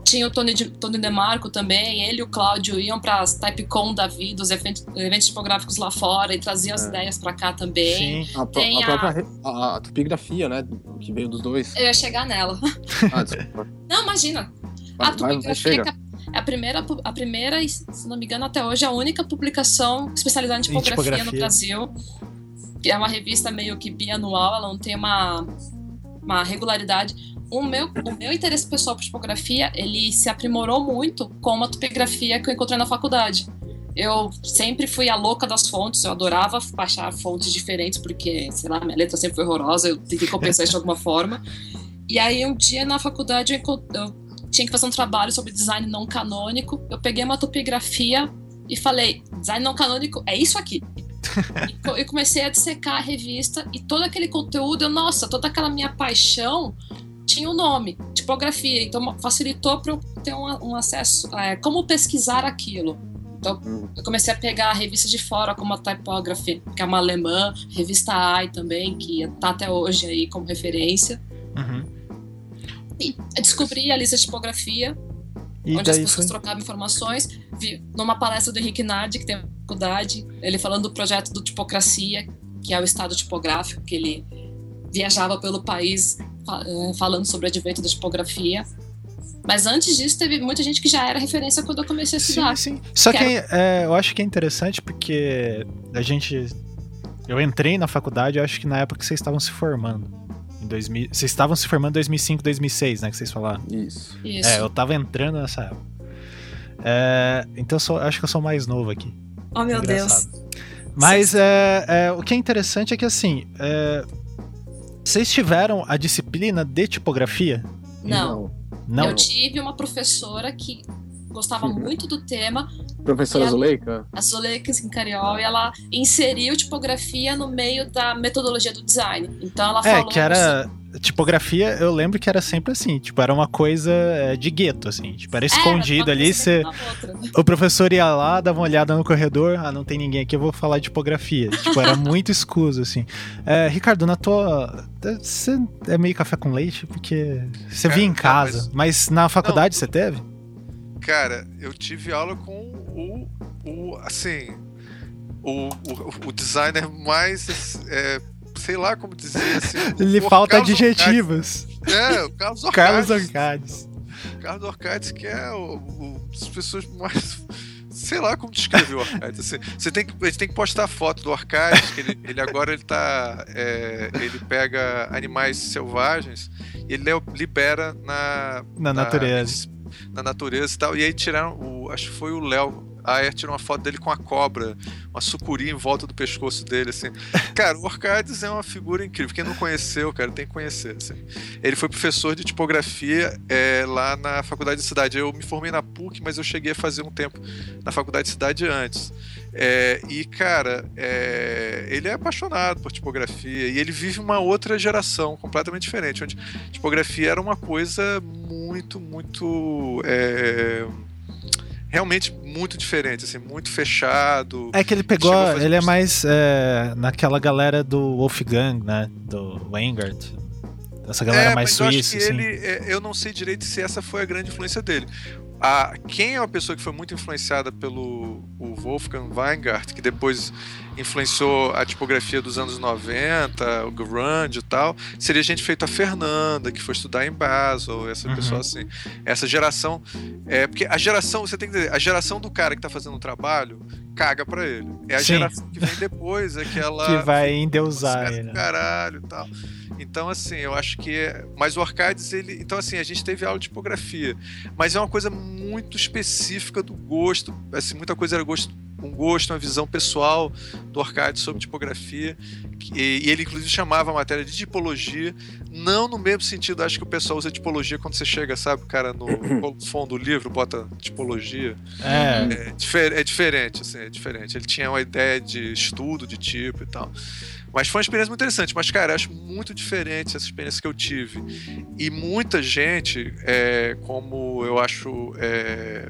Tinha o Tony, de, Tony DeMarco também, ele e o Cláudio iam para as Typecon da vida, os eventos, eventos tipográficos lá fora e traziam as é. ideias para cá também. Sim. A, a, própria a, a topigrafia, né, que veio dos dois. Eu ia chegar nela. Ah, desculpa. não, imagina. Vai, a topigrafia vai, é a primeira, a primeira, se não me engano, até hoje, a única publicação especializada em tipografia, em tipografia. no Brasil. É uma revista meio que bianual, ela não tem uma, uma regularidade o meu, o meu interesse pessoal por tipografia, ele se aprimorou muito com uma tipografia que eu encontrei na faculdade. Eu sempre fui a louca das fontes, eu adorava baixar fontes diferentes, porque, sei lá, minha letra sempre foi horrorosa, eu tentei compensar isso de alguma forma. E aí, um dia na faculdade, eu, eu tinha que fazer um trabalho sobre design não canônico. Eu peguei uma topografia e falei: design não canônico é isso aqui. e, e comecei a dissecar a revista e todo aquele conteúdo, eu, nossa, toda aquela minha paixão tinha o um nome, tipografia, então facilitou para eu ter um, um acesso, é, como pesquisar aquilo. Então, eu comecei a pegar a revista de fora, como a Typography, que é uma alemã, revista AI também, que está até hoje aí como referência. Uhum. E descobri a lista de tipografia, e onde as pessoas foi? trocavam informações. Vi numa palestra do Henrique Nardi, que tem faculdade, ele falando do projeto do Tipocracia, que é o estado tipográfico, que ele viajava pelo país é, falando sobre o advento da tipografia. Mas antes disso, teve muita gente que já era referência quando eu comecei a estudar. Sim, sim. Só que, que era... é, eu acho que é interessante porque a gente. Eu entrei na faculdade, eu acho que na época que vocês estavam se formando. Em 2000, vocês estavam se formando em 2005, 2006, né? Que vocês falaram. Isso. Isso. É, eu tava entrando nessa época. É, então eu sou, acho que eu sou mais novo aqui. Oh, meu Engraçado. Deus. Mas é, é, o que é interessante é que assim. Vocês tiveram a disciplina de tipografia? Não. Não. Eu tive uma professora que gostava muito do tema. Professora Zuleika? A Zuleika Quincariol, e ela inseriu tipografia no meio da metodologia do design. Então ela é, falou. É, que era tipografia, eu lembro que era sempre assim, tipo, era uma coisa é, de gueto, assim, tipo, era escondido ali, você... o professor ia lá, dava uma olhada no corredor, ah, não tem ninguém aqui, eu vou falar de tipografia. tipo, era muito escuso, assim. É, Ricardo, na tua... Você é meio café com leite? Porque você via em casa, mas... mas... na faculdade não, você teve? Cara, eu tive aula com o, o assim... O, o, o designer mais é, sei lá como dizer assim. Lhe falta Carlos adjetivos. Orcades. É, o Carlos Orcades. Carlos Orcades. Carlos Orcades, que é o, o, as pessoas mais. Sei lá como descrever o Orcades. Assim, você tem que, a gente tem que postar foto do Orcades, que ele, ele agora ele tá. É, ele pega animais selvagens e ele libera na. Na, na natureza. na natureza e tal. E aí tiraram, o, acho que foi o Léo a Aya tirou uma foto dele com a cobra, uma sucuri em volta do pescoço dele, assim. Cara, o Orcades é uma figura incrível. Quem não conheceu, cara, tem que conhecer, assim. Ele foi professor de tipografia é, lá na Faculdade de Cidade. Eu me formei na PUC, mas eu cheguei a fazer um tempo na Faculdade de Cidade antes. É, e, cara, é, ele é apaixonado por tipografia e ele vive uma outra geração completamente diferente, onde tipografia era uma coisa muito, muito. É, realmente muito diferente, assim, muito fechado. É que ele pegou, ele é mais é, naquela galera do Wolfgang, né? Do Weingart. Essa galera é, mais suíça. Eu, assim. ele, é, eu não sei direito se essa foi a grande influência dele a, quem é uma pessoa que foi muito influenciada pelo Wolfgang Weingart, que depois influenciou a tipografia dos anos 90, o grunge e tal, seria gente feita a Fernanda, que foi estudar em Basel, essa uhum. pessoa assim. Essa geração. É, porque a geração, você tem que dizer, a geração do cara que está fazendo o trabalho caga para ele. É a Sim. geração que vem depois, é que ela. que vai endeusar ele. Caralho e tal. Então, assim, eu acho que. É... Mas o Arcades, ele. Então, assim, a gente teve aula de tipografia. Mas é uma coisa muito específica do gosto. Assim, muita coisa era gosto, um gosto, uma visão pessoal do Arcades sobre tipografia. E, ele, inclusive, chamava a matéria de tipologia. Não no mesmo sentido, acho que o pessoal usa tipologia quando você chega, sabe, cara, no fundo do livro, bota tipologia. É. É, difer é diferente, assim, é diferente. Ele tinha uma ideia de estudo de tipo e tal. Mas foi uma experiência muito interessante. Mas, cara, acho muito diferente essa experiência que eu tive. E muita gente, é, como eu acho. É,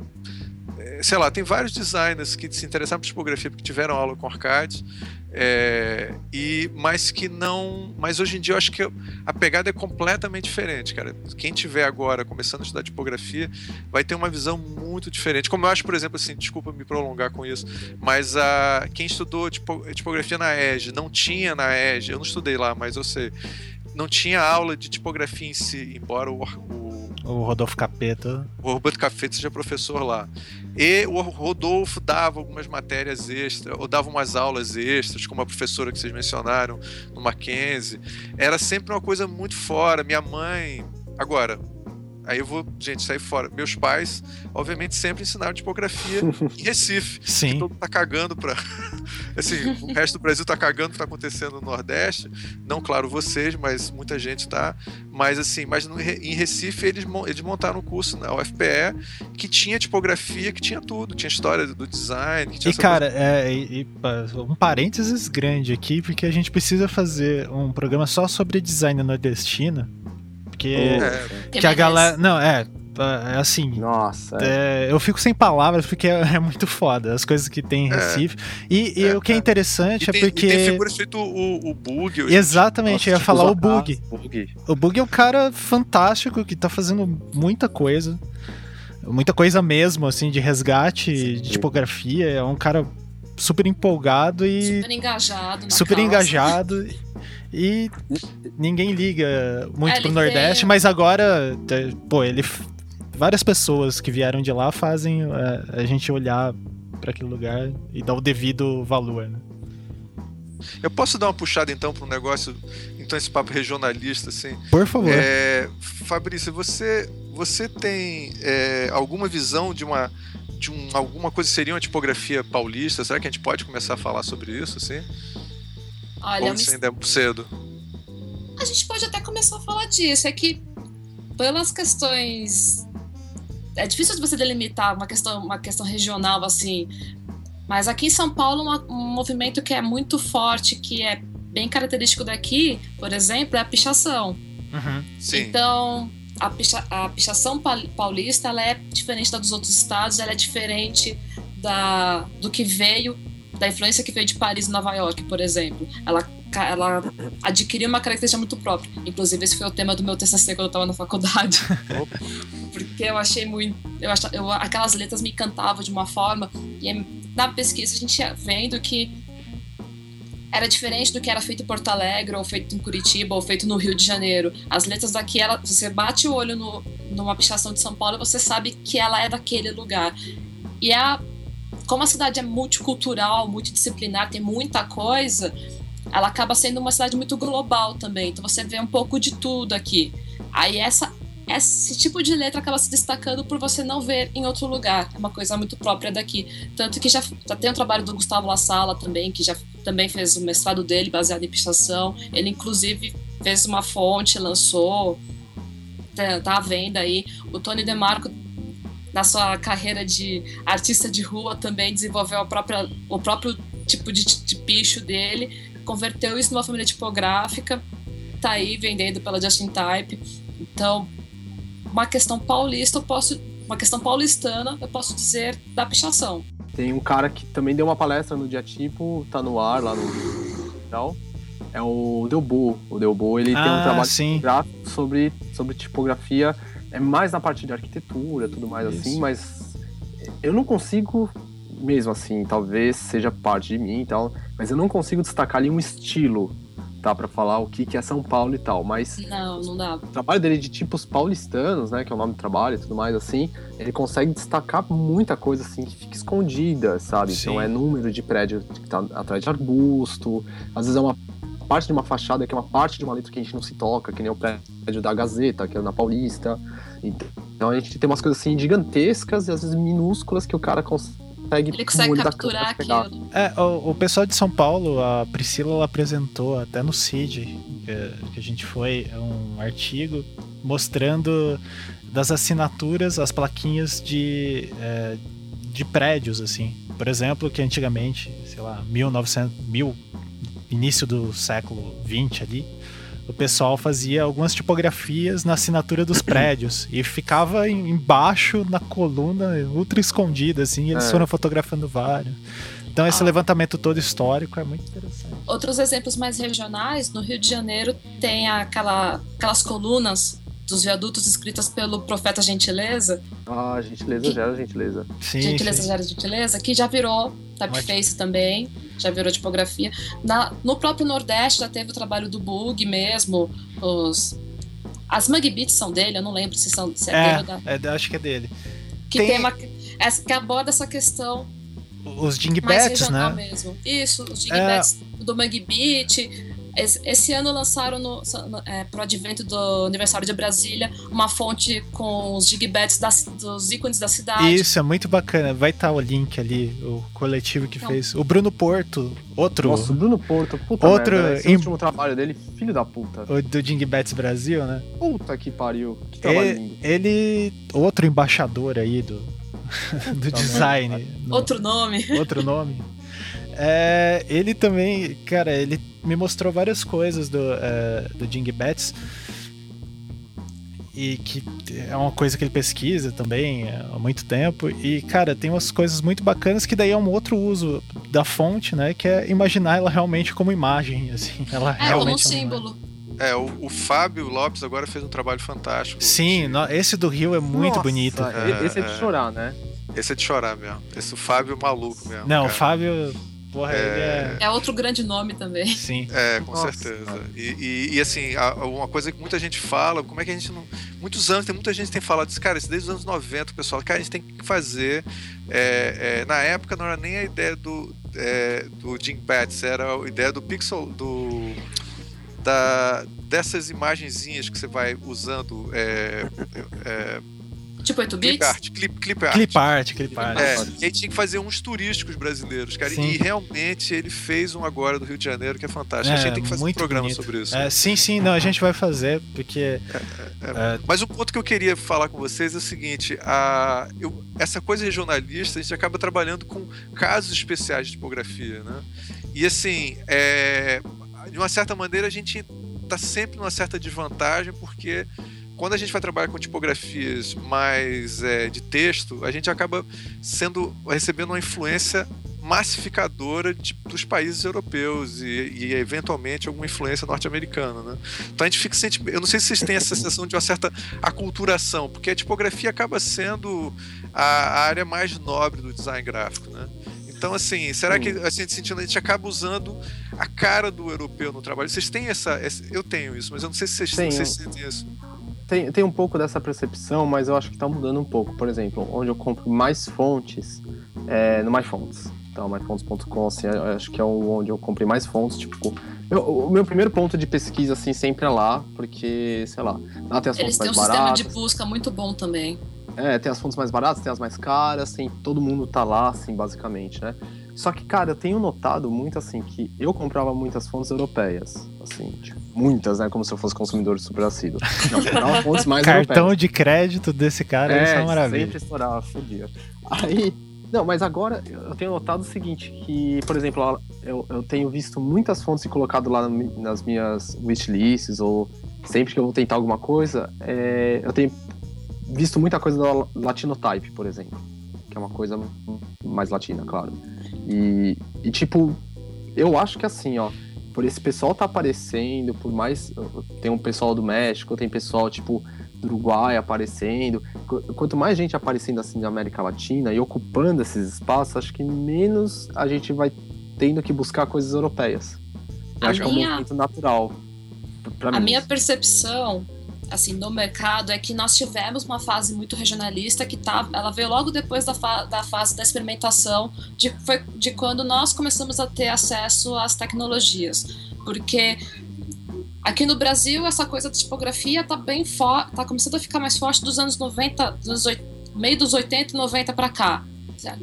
sei lá, tem vários designers que se interessaram por tipografia porque tiveram aula com arcades. É, e mas que não, mas hoje em dia eu acho que a pegada é completamente diferente, cara. Quem tiver agora começando a estudar tipografia vai ter uma visão muito diferente. Como eu acho, por exemplo, assim, desculpa me prolongar com isso, mas a quem estudou tipografia na EG não tinha na EG, eu não estudei lá, mas eu sei, não tinha aula de tipografia em si, embora o, o o Rodolfo Capeta. O Rodolfo Capeta seja professor lá. E o Rodolfo dava algumas matérias extras, ou dava umas aulas extras, como a professora que vocês mencionaram no Mackenzie. Era sempre uma coisa muito fora. Minha mãe. Agora, Aí eu vou, gente, sair fora. Meus pais, obviamente, sempre ensinaram tipografia em Recife. Sim. Que todo mundo tá cagando pra. assim, o resto do Brasil tá cagando o que tá acontecendo no Nordeste. Não, claro, vocês, mas muita gente tá. Mas assim, mas no, em Recife eles, eles montaram um curso na UFPE que tinha tipografia, que tinha tudo. Tinha história do design. e, cara, é, e, e, um parênteses grande aqui, porque a gente precisa fazer um programa só sobre design nordestino porque. É. Que a galera. Não, é. É assim. Nossa. É. É, eu fico sem palavras porque é, é, muito foda as coisas que tem em é. Recife. E, e o que é interessante tem, é porque. E tem figuras feito o, o Bug. Exatamente, Nossa, eu ia tipo falar o Bug. Bug. O Bug é um cara fantástico que tá fazendo muita coisa. Muita coisa mesmo, assim, de resgate, Sim. de tipografia. É um cara super empolgado e. Super engajado. super causa. engajado. E ninguém liga muito é, pro Nordeste, tem... mas agora, pô, ele. Várias pessoas que vieram de lá fazem a, é, a gente olhar para aquele lugar e dar o devido valor, né? Eu posso dar uma puxada então para um negócio, então esse papo regionalista assim. Por favor. É, Fabrício, você você tem é, alguma visão de uma de um, alguma coisa seria uma tipografia paulista? Será que a gente pode começar a falar sobre isso assim? Olha, Ou ainda é cedo? A gente pode até começar a falar disso. É que pelas questões. É difícil você delimitar uma questão, uma questão regional assim. Mas aqui em São Paulo, um movimento que é muito forte, que é bem característico daqui, por exemplo, é a pichação. Uhum. Então, a, picha, a pichação paulista ela é diferente da dos outros estados, ela é diferente da, do que veio da influência que veio de Paris e Nova York, por exemplo. Ela, ela adquiriu uma característica muito própria. Inclusive, esse foi o tema do meu TCC quando eu estava na faculdade. Porque eu achei muito. Eu ach, eu, aquelas letras me encantavam de uma forma. E na pesquisa a gente ia vendo que era diferente do que era feito em Porto Alegre, ou feito em Curitiba, ou feito no Rio de Janeiro. As letras daqui, ela, você bate o olho no, numa pichação de São Paulo você sabe que ela é daquele lugar. E a como a cidade é multicultural, multidisciplinar, tem muita coisa, ela acaba sendo uma cidade muito global também. Então você vê um pouco de tudo aqui. Aí essa esse tipo de letra acaba se destacando por você não ver em outro lugar. É uma coisa muito própria daqui. Tanto que já, já tem o trabalho do Gustavo La Sala também, que já também fez o mestrado dele baseado em pichação. Ele, inclusive, fez uma fonte, lançou, tá, tá à venda aí. O Tony DeMarco, na sua carreira de artista de rua, também desenvolveu a própria, o próprio tipo de, de picho dele, converteu isso numa família tipográfica, tá aí vendendo pela Justin Type. Então, uma questão paulista, eu posso, uma questão paulistana, eu posso dizer da pichação. Tem um cara que também deu uma palestra no dia tipo, tá no ar lá no tal. É o Delbo. O Delbo, ele ah, tem um ah, trabalho sim. sobre sobre tipografia, é mais na parte de arquitetura, tudo mais assim, Isso. assim, mas eu não consigo mesmo assim, talvez seja parte de mim e tal, mas eu não consigo destacar ali um estilo tá para falar o que, que é São Paulo e tal, mas não, não dá. O trabalho dele de tipos paulistanos, né, que é o nome do trabalho e tudo mais assim, ele consegue destacar muita coisa assim que fica escondida, sabe? Sim. Então é número de prédio que tá atrás de arbusto, às vezes é uma parte de uma fachada que é uma parte de uma letra que a gente não se toca, que nem o prédio da Gazeta, que é na Paulista. Então a gente tem umas coisas assim gigantescas e às vezes minúsculas que o cara consegue consegue, Ele consegue capturar aquilo. É, o, o, pessoal de São Paulo, a Priscila ela apresentou até no CID, que, que a gente foi, um artigo mostrando das assinaturas, as plaquinhas de, é, de prédios, assim. Por exemplo, que antigamente, sei lá, 1900, mil, início do século 20 ali, o pessoal fazia algumas tipografias na assinatura dos prédios e ficava embaixo na coluna, ultra escondida, assim, eles é. foram fotografando vários. Então esse ah. levantamento todo histórico é muito interessante. Outros exemplos mais regionais, no Rio de Janeiro tem aquela, aquelas colunas dos viadutos escritas pelo profeta Gentileza. Ah, Gentileza que, gera Gentileza. Sim, gentileza sim. gera Gentileza, que já virou typeface também já virou tipografia. Na, no próprio Nordeste já teve o trabalho do Bug mesmo, os... As Mug Beats são dele, eu não lembro se são se é, é dele ou da... é, acho que é dele. Que tem, tem uma, que aborda essa questão os Dingbats, né? Mesmo. Isso, os Dingbats é... do Mug Beat, esse ano lançaram no, é, pro advento do aniversário de Brasília uma fonte com os gigbets das, dos ícones da cidade. Isso, é muito bacana. Vai estar tá o link ali, o coletivo que então. fez. O Bruno Porto, outro. Nossa, o Bruno Porto, puta outro merda, esse em... último trabalho dele, filho da puta. O do Dingbats Brasil, né? Puta que pariu. Que trabalho ele, lindo. Ele, outro embaixador aí do, do design. Outro nome. Outro nome. É, ele também, cara, ele me mostrou várias coisas do, é, do Jing Betts e que é uma coisa que ele pesquisa também há muito tempo. E, cara, tem umas coisas muito bacanas que daí é um outro uso da fonte, né? Que é imaginar ela realmente como imagem, assim. Ela é, realmente como um símbolo. É, o, o, Fábio Lopes agora fez um trabalho fantástico. Sim, no, esse do Rio é muito Nossa, bonito. É, esse é de é. chorar, né? Esse é de chorar mesmo. Esse o Fábio maluco mesmo. Não, cara. o Fábio porra, é... ele é. É outro grande nome também. Sim. É, com Nossa, certeza. E, e, e, assim, uma coisa que muita gente fala, como é que a gente não. Muitos anos, tem muita gente que tem falado isso, cara, isso desde os anos 90, o pessoal, cara, a gente tem que fazer. É, é, na época não era nem a ideia do, é, do Jim Pats, era a ideia do pixel. do. Da, dessas imagenzinhas que você vai usando. É, é, Tipo 8 bits? Clip art, clip, clip art. Clip art, clip art. É, e aí tinha que fazer uns turísticos brasileiros, cara. Sim. E realmente ele fez um agora do Rio de Janeiro que é fantástico. É, a gente tem que fazer um programa bonito. sobre isso. É, sim, sim, não, a gente vai fazer, porque. É, é, é, mas um ponto que eu queria falar com vocês é o seguinte: a, eu, essa coisa regionalista, a gente acaba trabalhando com casos especiais de tipografia, né? E assim, é, de uma certa maneira, a gente está sempre numa certa desvantagem, porque quando a gente vai trabalhar com tipografias mais é, de texto, a gente acaba sendo recebendo uma influência massificadora de, dos países europeus e, e, eventualmente alguma influência norte-americana, né? Então a gente fica sente, eu não sei se vocês têm essa sensação de uma certa aculturação, porque a tipografia acaba sendo a, a área mais nobre do design gráfico, né? Então, assim, será que assim, sentindo, a gente acaba usando a cara do europeu no trabalho? Vocês têm essa. essa eu tenho isso, mas eu não sei se vocês, vocês sentem isso tem, tem um pouco dessa percepção, mas eu acho que está mudando um pouco. Por exemplo, onde eu compro mais fontes é no MyFonts. Tá, myfonts.com, assim, acho que é onde eu comprei mais fontes, tipo. Eu, o meu primeiro ponto de pesquisa, assim, sempre é lá, porque, sei lá, lá tem as Eles fontes mais baratas. Eles têm um sistema de busca muito bom também. É, tem as fontes mais baratas, tem as mais caras, tem todo mundo tá lá, assim, basicamente, né? Só que, cara, eu tenho notado muito, assim, que eu comprava muitas fontes europeias, assim, tipo, muitas, né? Como se eu fosse consumidor super assíduo. Não, comprava fontes mais Cartão europeias. de crédito desse cara, é, isso é uma maravilha. sempre estourava, fodia. Aí, não, mas agora eu tenho notado o seguinte, que, por exemplo, eu, eu tenho visto muitas fontes e colocado lá nas minhas wishlists, ou sempre que eu vou tentar alguma coisa, é, eu tenho visto muita coisa da Latinotype, por exemplo, que é uma coisa mais latina, claro. E, e tipo, eu acho que assim, ó, por esse pessoal tá aparecendo, por mais. Tem um pessoal do México, tem pessoal, tipo, do Uruguai aparecendo. Quanto mais gente aparecendo assim da América Latina e ocupando esses espaços, acho que menos a gente vai tendo que buscar coisas europeias. Eu acho minha... que é um movimento natural. a mim. minha percepção assim no mercado é que nós tivemos uma fase muito regionalista que tá, ela veio logo depois da, fa da fase da experimentação de, foi de quando nós começamos a ter acesso às tecnologias. Porque aqui no Brasil essa coisa da tipografia tá bem forte tá começando a ficar mais forte dos anos 90 dos meio dos 80 e 90 para cá.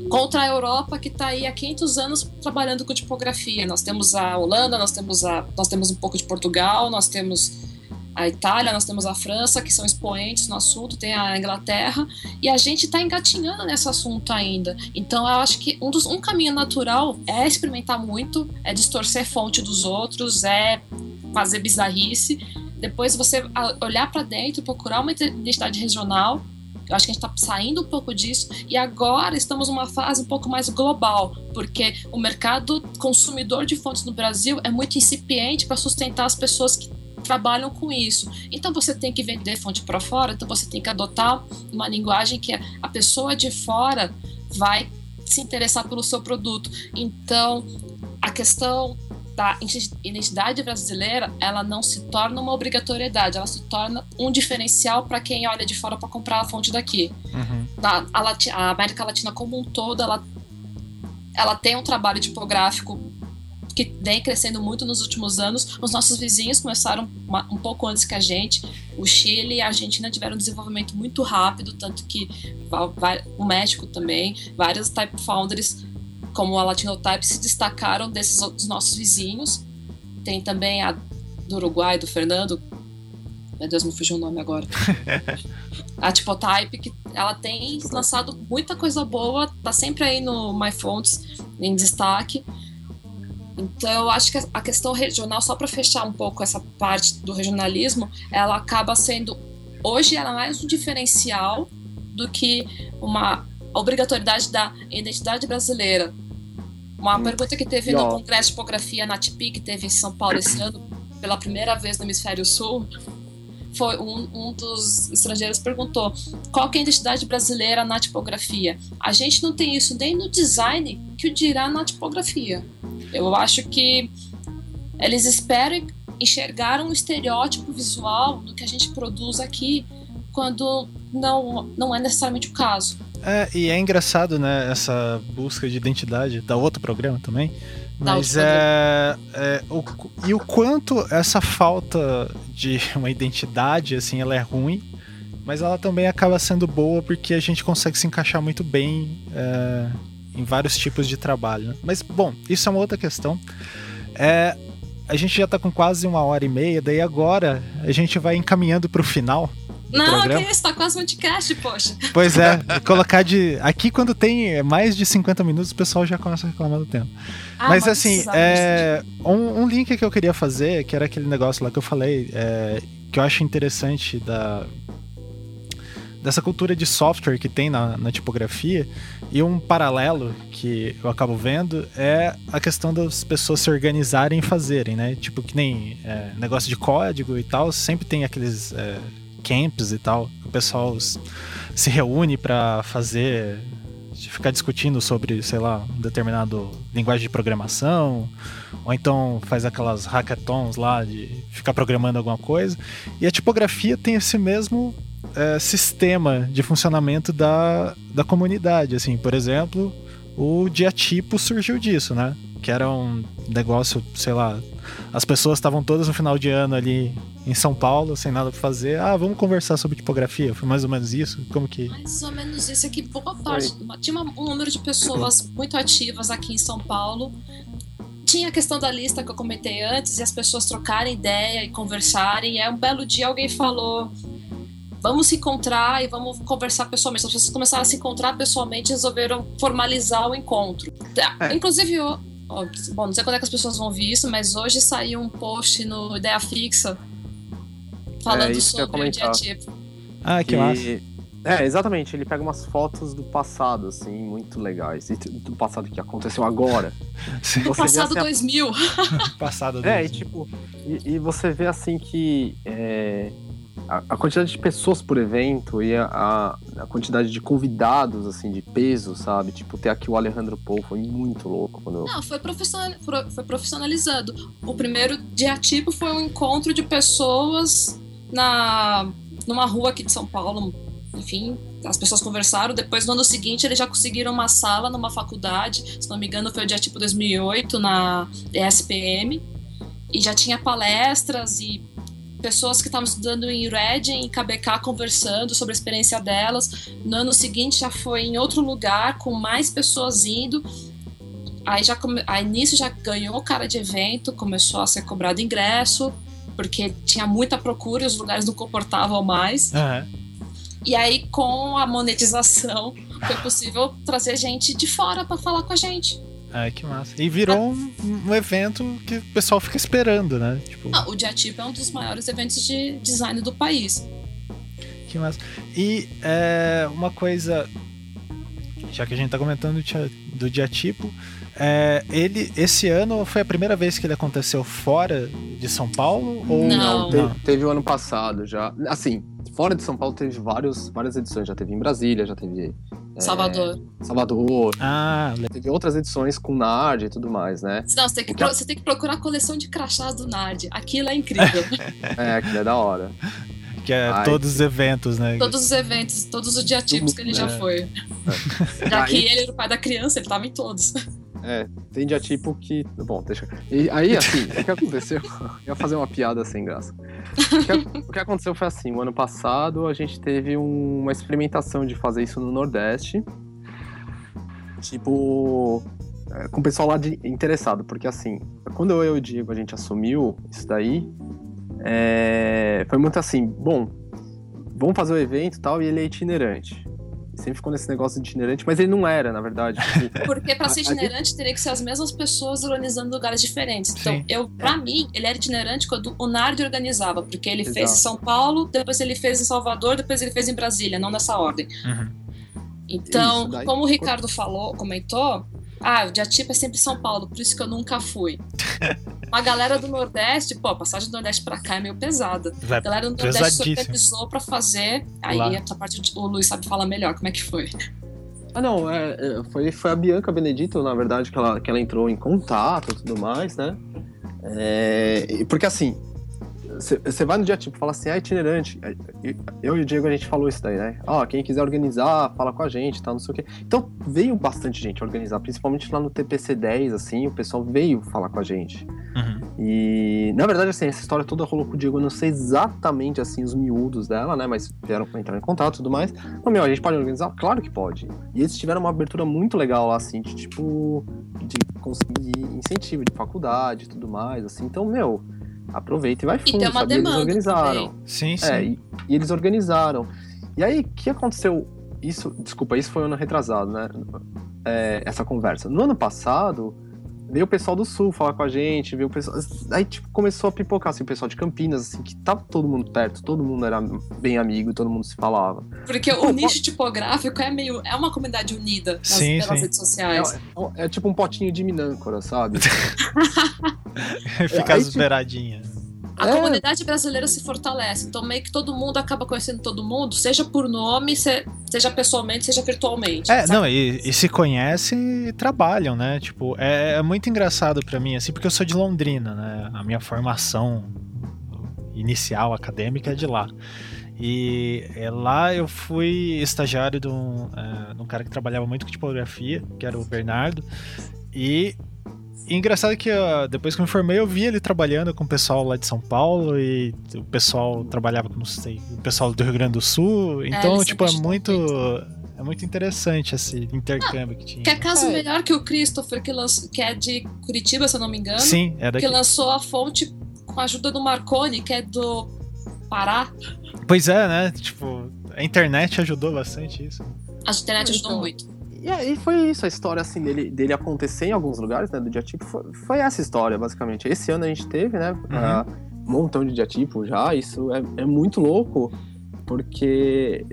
Contra a Europa que está aí há 500 anos trabalhando com tipografia. Nós temos a Holanda nós temos a nós temos um pouco de Portugal nós temos a Itália, nós temos a França, que são expoentes no assunto, tem a Inglaterra, e a gente está engatinhando nesse assunto ainda. Então, eu acho que um, dos, um caminho natural é experimentar muito, é distorcer fonte dos outros, é fazer bizarrice. Depois você olhar para dentro, procurar uma identidade regional. Eu acho que a gente está saindo um pouco disso e agora estamos numa fase um pouco mais global, porque o mercado consumidor de fontes no Brasil é muito incipiente para sustentar as pessoas que trabalham com isso. Então você tem que vender fonte para fora, então você tem que adotar uma linguagem que a pessoa de fora vai se interessar pelo seu produto. Então, a questão da identidade brasileira, ela não se torna uma obrigatoriedade, ela se torna um diferencial para quem olha de fora para comprar a fonte daqui. Uhum. A, a, a, América Latina como um todo, ela, ela tem um trabalho tipográfico que vem crescendo muito nos últimos anos. Os nossos vizinhos começaram uma, um pouco antes que a gente. O Chile e a Argentina tiveram um desenvolvimento muito rápido, tanto que o México também, vários type founders como a Latinotype se destacaram desses dos nossos vizinhos. Tem também a do Uruguai, do Fernando. Meu Deus, me fugiu o nome agora. a Type que ela tem lançado muita coisa boa, tá sempre aí no MyFonts em destaque. Então, eu acho que a questão regional, só para fechar um pouco essa parte do regionalismo, ela acaba sendo, hoje, ela é mais um diferencial do que uma obrigatoriedade da identidade brasileira. Uma hum. pergunta que teve no Congresso de Tipografia na TIPI, que teve em São Paulo esse ano, pela primeira vez no Hemisfério Sul, foi um, um dos estrangeiros perguntou qual é a identidade brasileira na tipografia. A gente não tem isso nem no design, que o dirá na tipografia. Eu acho que eles esperam enxergar um estereótipo visual do que a gente produz aqui, quando não, não é necessariamente o caso. É, e é engraçado, né, essa busca de identidade da outro programa também. Mas é, é o, e o quanto essa falta de uma identidade, assim, ela é ruim, mas ela também acaba sendo boa porque a gente consegue se encaixar muito bem é, em vários tipos de trabalho. Né? Mas, bom, isso é uma outra questão. É, a gente já está com quase uma hora e meia, daí agora a gente vai encaminhando para o final. Não, programa. que isso, tá quase podcast, poxa. Pois é, colocar de. Aqui quando tem mais de 50 minutos, o pessoal já começa a reclamar do tempo. Ah, mas, mas assim, é, um, um, link que eu queria fazer, que era aquele negócio lá que eu falei, é, que eu acho interessante da, dessa cultura de software que tem na, na, tipografia e um paralelo que eu acabo vendo é a questão das pessoas se organizarem e fazerem, né? Tipo que nem é, negócio de código e tal, sempre tem aqueles é, camps e tal, o pessoal se reúne para fazer ficar discutindo sobre, sei lá, um determinado linguagem de programação, ou então faz aquelas hackathons lá de ficar programando alguma coisa. E a tipografia tem esse mesmo é, sistema de funcionamento da, da comunidade. Assim, por exemplo, o diatipo surgiu disso, né? Que era um negócio, sei lá, as pessoas estavam todas no final de ano ali em São Paulo, sem nada pra fazer. Ah, vamos conversar sobre tipografia. Foi mais ou menos isso? Como que. Mais ou menos isso. Aqui, boa parte. Tinha um número de pessoas muito ativas aqui em São Paulo. Tinha a questão da lista que eu comentei antes, e as pessoas trocarem ideia e conversarem. E aí, um belo dia, alguém falou: vamos se encontrar e vamos conversar pessoalmente. As pessoas começaram a se encontrar pessoalmente e resolveram formalizar o encontro. É. Inclusive, eu, bom, não sei quando é que as pessoas vão ver isso, mas hoje saiu um post no Ideia Fixa falando é sobre o dia tipo. Ah, que, que massa. É, exatamente. Ele pega umas fotos do passado, assim, muito legais. Do passado que aconteceu agora. Sim. Do passado assim, 2000. passado 2000. É, e tipo, e, e, você vê assim que é, a, quantidade de pessoas por evento e a, a, quantidade de convidados, assim, de peso, sabe? Tipo, ter aqui o Alejandro Paul foi muito louco. Quando. Não, foi, profissional, foi profissionalizado. O primeiro dia tipo foi um encontro de pessoas na numa rua aqui de São Paulo, enfim, as pessoas conversaram. Depois, no ano seguinte, eles já conseguiram uma sala numa faculdade, se não me engano, foi o dia tipo 2008, na ESPM, e já tinha palestras e pessoas que estavam estudando em Reading e KBK conversando sobre a experiência delas. No ano seguinte já foi em outro lugar, com mais pessoas indo. Aí já aí nisso já ganhou cara de evento, começou a ser cobrado ingresso, porque tinha muita procura e os lugares não comportavam mais. Uhum. E aí, com a monetização, foi possível trazer gente de fora para falar com a gente. Ai, que massa. E virou um, um, evento que o pessoal fica esperando, né? Tipo... Ah, o Diatip é um dos maiores eventos de design do país. Que massa. E é, uma coisa, já que a gente tá comentando do Diatipo, é, ele, esse ano foi a primeira vez que ele aconteceu fora de São Paulo? Ou não? não? Teve, teve o ano passado já. Assim, fora de São Paulo teve vários, várias edições. Já teve em Brasília, já teve. É, Salvador. Salvador. Ah, teve outras edições com Nard e tudo mais, né? Não, você tem que, pro, você tem que procurar a coleção de crachás do Nard. Aquilo é incrível. é, aquilo é da hora. Que é Ai, todos os eventos, né? Todos os eventos, todos os diatipos que ele já foi. É. Já que ele era o pai da criança, ele tava em todos. É, tem diatipo que. Bom, deixa. E aí, assim, o que aconteceu? Eu ia fazer uma piada sem graça. O que, o que aconteceu foi assim: o ano passado a gente teve um, uma experimentação de fazer isso no Nordeste. Tipo. É, com o pessoal lá de, interessado, porque assim, quando eu e o Diego a gente assumiu isso daí, é, foi muito assim: bom, vamos fazer o evento e tal, e ele é itinerante sempre ficou nesse negócio de itinerante, mas ele não era, na verdade. Tipo, Porque para ser itinerante teria que ser as mesmas pessoas organizando lugares diferentes. Então, Sim. eu, para é. mim, ele era itinerante quando o Nardi organizava, porque ele Exato. fez em São Paulo, depois ele fez em Salvador, depois ele fez em Brasília, não nessa ordem. Uhum. Então, como o Ricardo falou, comentou, ah, o Diatipo é sempre São Paulo, por isso que eu nunca fui. a galera do Nordeste, pô, a passagem do Nordeste pra cá é meio pesada. a galera do Nordeste se organizou pra fazer. Aí Lá. essa parte o Luiz sabe falar melhor como é que foi. Ah, não, é, é, foi, foi a Bianca Benedito, na verdade, que ela, que ela entrou em contato e tudo mais, né? É, porque assim, você vai no dia tipo, fala assim, ah, itinerante. Eu e o Diego, a gente falou isso daí, né? Ó, quem quiser organizar, fala com a gente, tá, não sei o quê. Então, veio bastante gente organizar, principalmente lá no TPC 10, assim, o pessoal veio falar com a gente. Uhum. E, na verdade, assim, essa história toda rolou com o Diego, eu não sei exatamente, assim, os miúdos dela, né? Mas vieram pra entrar em contato e tudo mais. Mas, meu, a gente pode organizar? Claro que pode. E eles tiveram uma abertura muito legal lá, assim, de, tipo, de conseguir incentivo de faculdade e tudo mais, assim. Então, meu aproveita e vai fundo, e tem uma sabe? Demanda eles organizaram. Também. Sim, sim. É, e, e, eles organizaram. E aí, o que aconteceu? Isso, desculpa, isso foi ano retrasado, né? É, essa conversa. No ano passado, veio o pessoal do Sul falar com a gente, veio o pessoal. Aí, tipo, começou a pipocar, assim, o pessoal de Campinas, assim, que tava todo mundo perto, todo mundo era bem amigo, todo mundo se falava. Porque o nicho tipográfico é meio. É uma comunidade unida nas, sim, pelas sim. redes sociais. É, é, é, tipo um potinho de minâncora, sabe? Fica as tipo, beiradinhas. A é. comunidade brasileira se fortalece. Então, meio que todo mundo acaba conhecendo todo mundo, seja por nome, seja pessoalmente, seja virtualmente. É, sabe? não, e, e, se conhecem e trabalham, né? Tipo, é, é muito engraçado para mim, assim, porque eu sou de Londrina, né? A minha formação inicial acadêmica é de lá. E é, lá eu fui estagiário de um, é, de um cara que trabalhava muito com tipografia, que era o Bernardo. E e engraçado que uh, depois que eu me formei, eu vi ele trabalhando com o pessoal lá de São Paulo e o pessoal trabalhava com, não sei, o pessoal do Rio Grande do Sul. É, então, é, tipo, é muito. É muito interessante esse intercâmbio ah, que tinha. Que é caso é. melhor que o Christopher, que, lançou, que é de Curitiba, se eu não me engano. Sim, é daqui. Que lançou a fonte com a ajuda do Marconi, que é do Pará. Pois é, né? Tipo, a internet ajudou bastante isso. A internet ajudou então, muito. E aí foi isso, a história assim dele, dele acontecer em alguns lugares, né? Do diatipo, foi, foi essa história, basicamente. Esse ano a gente teve, né? Uhum. um montão de diatipo já, isso é, é muito louco, porque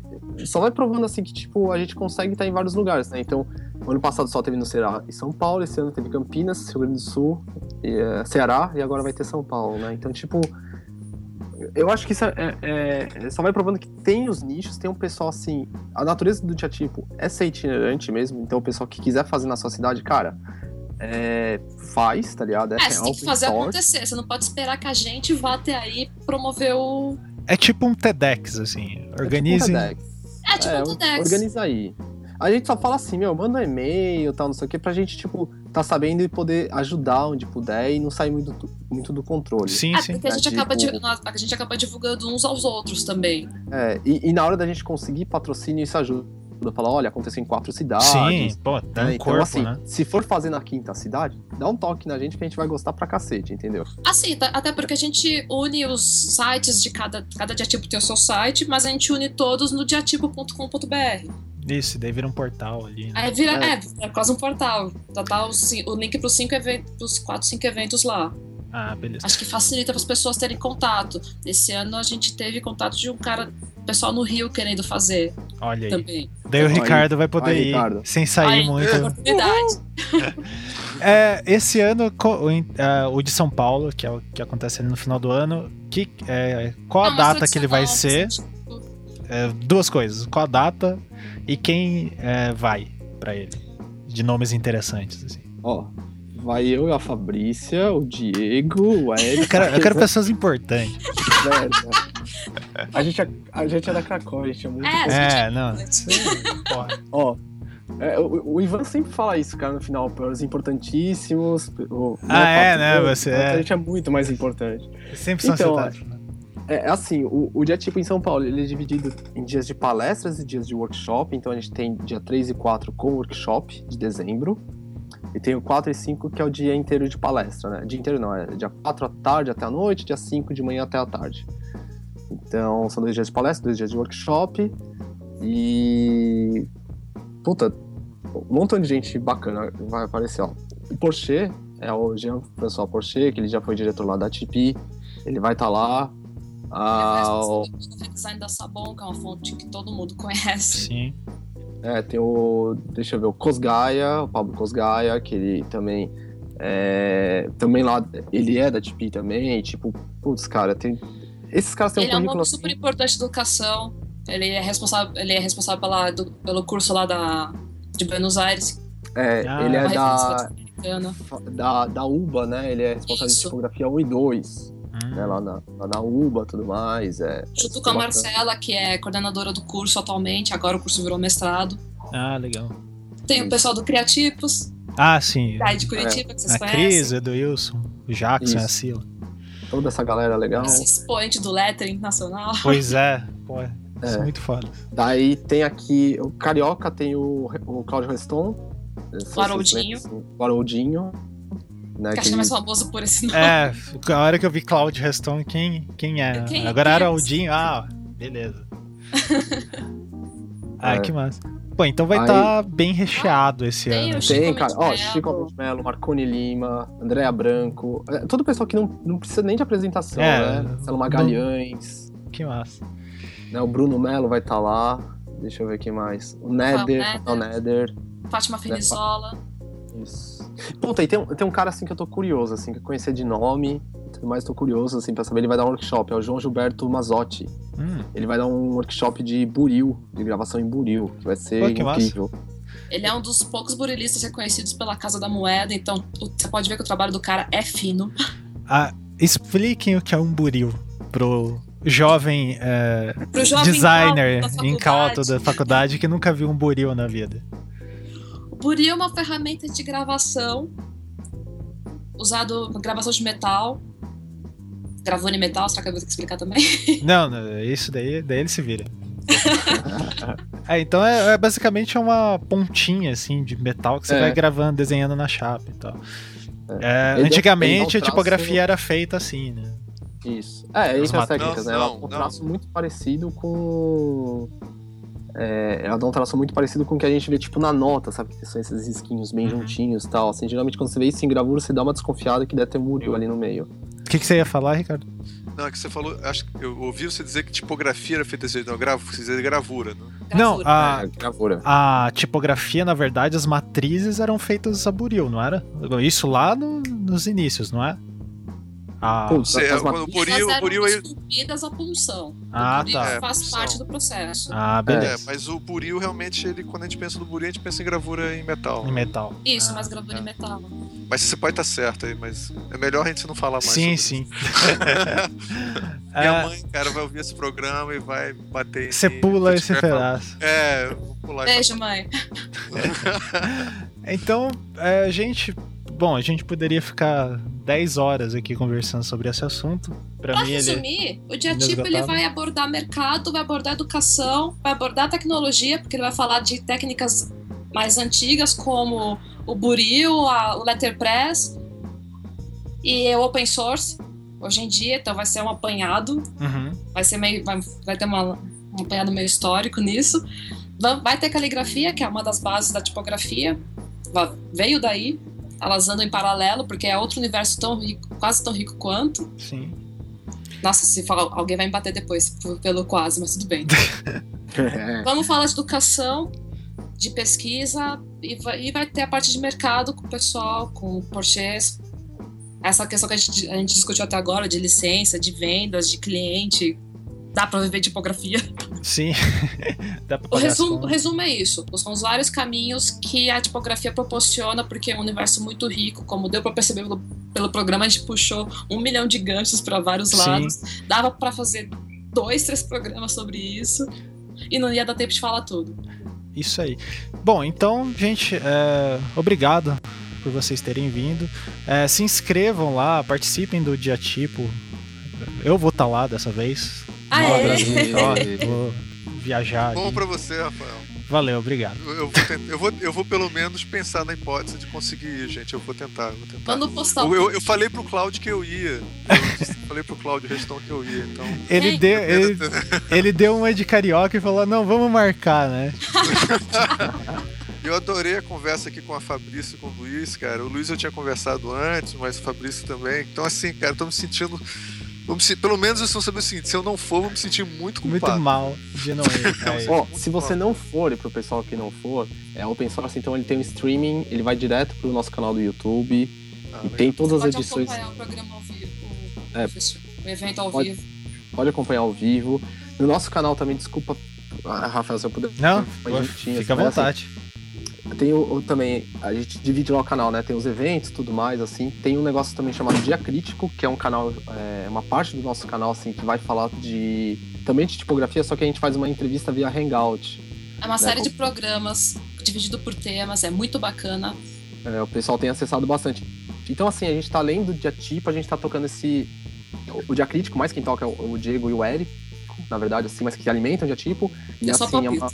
só vai provando assim que, tipo, a gente consegue estar em vários lugares, né? Então, ano passado só teve no Ceará e São Paulo, esse ano teve Campinas, Rio Grande do Sul, e, uh, Ceará, e agora vai ter São Paulo, né? Então, tipo, eu acho que isso é, é, é, só vai provando que tem os nichos, tem um pessoal assim. A natureza do tipo é ser itinerante mesmo, então o pessoal que quiser fazer na sua cidade, cara, é, faz, tá ligado? É, é você tem que fazer source. acontecer. Você não pode esperar que a gente vá até aí promover o. É tipo um TEDx, assim. Organize. É tipo um TEDx. É tipo um TEDx. Organiza aí. A gente só fala assim, meu, manda um e-mail tal, não sei o que, pra gente, tipo, tá sabendo e poder ajudar onde puder e não sair muito, muito do controle. Sim, é, sim. Porque a gente, tipo... acaba de, a gente acaba divulgando uns aos outros também. É, e, e na hora da gente conseguir patrocínio, isso ajuda falar, olha, aconteceu em quatro cidades. Sim, pô, dá né? um então, corpo, assim, né? se for fazer na quinta cidade, dá um toque na gente que a gente vai gostar pra cacete, entendeu? Assim, tá, até porque a gente une os sites de cada, cada diatipo tem o seu site, mas a gente une todos no diatipo.com.br. Isso, daí vira um portal ali. Né? É, vira, é. é, é quase um portal. Dá, dá o, o link pros cinco eventos, pros quatro, cinco eventos lá. Ah, beleza. Acho que facilita para as pessoas terem contato. Esse ano a gente teve contato de um cara, pessoal no Rio querendo fazer. Olha aí. Também. Daí o Ricardo vai poder ir Ricardo. sem sair muito. Oportunidade. é, esse ano, o de São Paulo, que é o que acontece no final do ano, que, é, qual a Não, data que ele vai ser? É, duas coisas. Qual a data e quem é, vai para ele? De nomes interessantes, assim. Ó, vai eu e a Fabrícia, o Diego, o Eric. Eu quero, eu quero pessoas importantes. a, gente é, a gente é da Cracóvia, a gente é muito. É, é não. Ó, é, o, o, Ivan sempre fala isso, cara, no final, para os importantíssimos. O, ah, é, né? Você é. A gente é muito mais importante. Sempre são então, citados, né? É, é assim, o, o dia tipo em São Paulo, ele é dividido em dias de palestras e dias de workshop. Então a gente tem dia 3 e 4 com workshop de dezembro. E tem o 4 e 5 que é o dia inteiro de palestra, né? Dia inteiro não, é dia 4 à tarde até a noite, dia 5 de manhã até a tarde. Então são dois dias de palestra, dois dias de workshop. E. Puta, um montão de gente bacana vai aparecer, ó. O Porsche é o Jean-François Porsche, que ele já foi diretor lá da TP. Ele vai estar tá lá. Ah, o design da Sabon, que é uma fonte que todo mundo conhece. Sim. É, tem o. Deixa eu ver, o Cosgaia, o Pablo Cosgaia, que ele também. É, também lá, ele é da TP também, tipo, putz, cara, tem. Esses caras têm ele um currículo. Ele é um nome assim. super importante de educação. Ele é responsável, ele é responsável pela, do, pelo curso lá da, de Buenos Aires. É, ah, ele é da, da, da UBA, né? Ele é responsável Isso. de tipografia 1 e 2 né, lá, na, lá na UBA tudo mais. É, Junto com a Marcela, que é coordenadora do curso atualmente, agora o curso virou mestrado. Ah, legal. Tem o pessoal do Criativos. Ah, sim. Da de Curitiba, é. que vocês a conhecem. Cris, o Wilson, o Jackson, Isso. a Sila. Toda essa galera legal. Esse expoente do lettering nacional. Pois é, pô, é. Isso é muito foda. Daí tem aqui, o Carioca tem o, o Claudio Reston. O Haroldinho. O Haroldinho. Né, que acho que é mais famoso por esse nome. É, a hora que eu vi Cloud Reston, quem, quem é? Quem, Agora era o Dinho. Ah, beleza. ah, é. que massa. Pô, então vai estar tá bem recheado esse tem ano. Tem, cara. Ó, Chico Melo, Marconi Lima, Andréa Branco. É, todo o pessoal que não, não precisa nem de apresentação, é, né? Marcelo Magalhães. Que massa. Né, o Bruno Melo vai estar tá lá. Deixa eu ver quem mais. O Nether, o Nether. Fátima Felizola. Isso. Puta, e tem, tem um cara assim que eu tô curioso, assim, que eu conhecer de nome e tudo mais, tô curioso, assim, pra saber. Ele vai dar um workshop, é o João Gilberto Mazotti. Hum. Ele vai dar um workshop de buril, de gravação em buril, que vai ser Pô, que incrível. Massa. Ele é um dos poucos burilistas reconhecidos pela Casa da Moeda, então você pode ver que o trabalho do cara é fino. Ah, expliquem o que é um buril pro jovem, é, jovem designer em cauto da faculdade que nunca viu um buril na vida. O buril é uma ferramenta de gravação usado gravação de metal. Gravando em metal, será que eu vou ter que explicar também? Não, não isso daí, daí ele se vira. é, então é, é, basicamente uma pontinha assim de metal que você é. vai gravando, desenhando na chapa e tal. É. é antigamente a tipografia era feita assim, né? Isso. É, entre as técnicas, né? É um traço muito parecido com. É, ela dá um traço muito parecido com o que a gente vê, tipo, na nota, sabe? Que são esses risquinhos bem uhum. juntinhos e tal. Assim, geralmente quando você vê isso em gravura, você dá uma desconfiada que deve ter um muril ali no meio. O que, que você ia falar, Ricardo? Não, é que você falou, acho que eu ouvi você dizer que tipografia era feita desse jeito, não, gravo, você dizer gravura, né? Não, a, é, gravura. a tipografia, na verdade, as matrizes eram feitas a buril, não era? Isso lá no, nos inícios, não é? Ah, Putz, é, quando o buril, o buril aí... a punção. Ah, tá. É, faz punção. parte do processo. Ah, beleza. É, mas o buril realmente, ele, quando a gente pensa no buril, a gente pensa em gravura em metal. Em metal. Isso, ah, mas gravura é. em metal. Mas você pode estar certo aí, mas é melhor a gente não falar mais. Sim, sim. Minha mãe, cara, vai ouvir esse programa e vai bater em Você pula esse pedaço. É, vou pular. Beijo, mãe. então, é, gente, bom, a gente poderia ficar 10 horas aqui conversando sobre esse assunto. Pra, pra mim, resumir, ele... o diatipo ele vai abordar mercado, vai abordar educação, vai abordar tecnologia, porque ele vai falar de técnicas mais antigas como o Buril, a, o Letterpress e o open source hoje em dia, então vai ser um apanhado, uhum. vai ser meio, vai, vai ter uma, um apanhado meio histórico nisso. Vai ter caligrafia, que é uma das bases da tipografia, veio daí, elas andam em paralelo, porque é outro universo tão rico, quase tão rico quanto. Sim. Nossa, se fala, alguém vai me bater depois pelo quase, mas tudo bem. Vamos falar de educação, de pesquisa e vai, e vai, ter a parte de mercado com o pessoal, com porchês. Essa questão que a gente, a gente discutiu até agora de licença, de vendas, de cliente, dá para viver de tipografia. Sim. o, resumo, o resumo é isso. São os vários caminhos que a tipografia proporciona, porque é um universo muito rico, como deu para perceber pelo, pelo programa, a gente puxou um milhão de ganchos para vários lados. Sim. Dava para fazer dois, três programas sobre isso e não ia dar tempo de falar tudo. Isso aí. Bom, então, gente, é... obrigado por vocês terem vindo. É, se inscrevam lá, participem do Diatipo. Eu vou estar tá lá dessa vez. Ah, é? vou viajar. Bom para você, Rafael. Valeu, obrigado. Eu, eu, vou eu, vou, eu vou pelo menos pensar na hipótese de conseguir ir, gente. Eu vou tentar. Vou tentar. Quando postar. Eu, eu, eu, falei pro Cláudio que eu ia. Eu falei pro Cláudio Reston que eu ia, então. Ele deu, ele, ele deu uma de carioca e falou: não, vamos marcar, né? Eu adorei a conversa aqui com a Fabrício e com o Luiz, cara. O Luiz eu tinha conversado antes, mas o Fabrício também. Então, assim, cara, tô me sentindo pelo menos eu estou sabendo o seguinte: se eu não for, vou me sentir muito culpado. Muito mal de não ir. Bom, se você não for, e pro pessoal que não for, é open source, então ele tem um streaming, ele vai direto pro nosso canal do YouTube. Ah, e tem todas as edições. Pode acompanhar o programa ao vivo, o, é, o evento ao pode, vivo. Pode acompanhar ao vivo. No nosso canal também, desculpa, ah, Rafael, se eu puder. Não, fica à vontade. Assim, tem o, também, a gente divide lá o canal, né? Tem os eventos tudo mais, assim. Tem um negócio também chamado Dia Crítico, que é um canal, é uma parte do nosso canal, assim, que vai falar de. também de tipografia, só que a gente faz uma entrevista via Hangout. É uma né? série de programas dividido por temas, é muito bacana. É, o pessoal tem acessado bastante. Então, assim, a gente tá além do dia tipo, a gente tá tocando esse. O dia crítico, mais quem toca é o Diego e o Eric, na verdade, assim, mas que alimentam o dia tipo. E é assim, é uma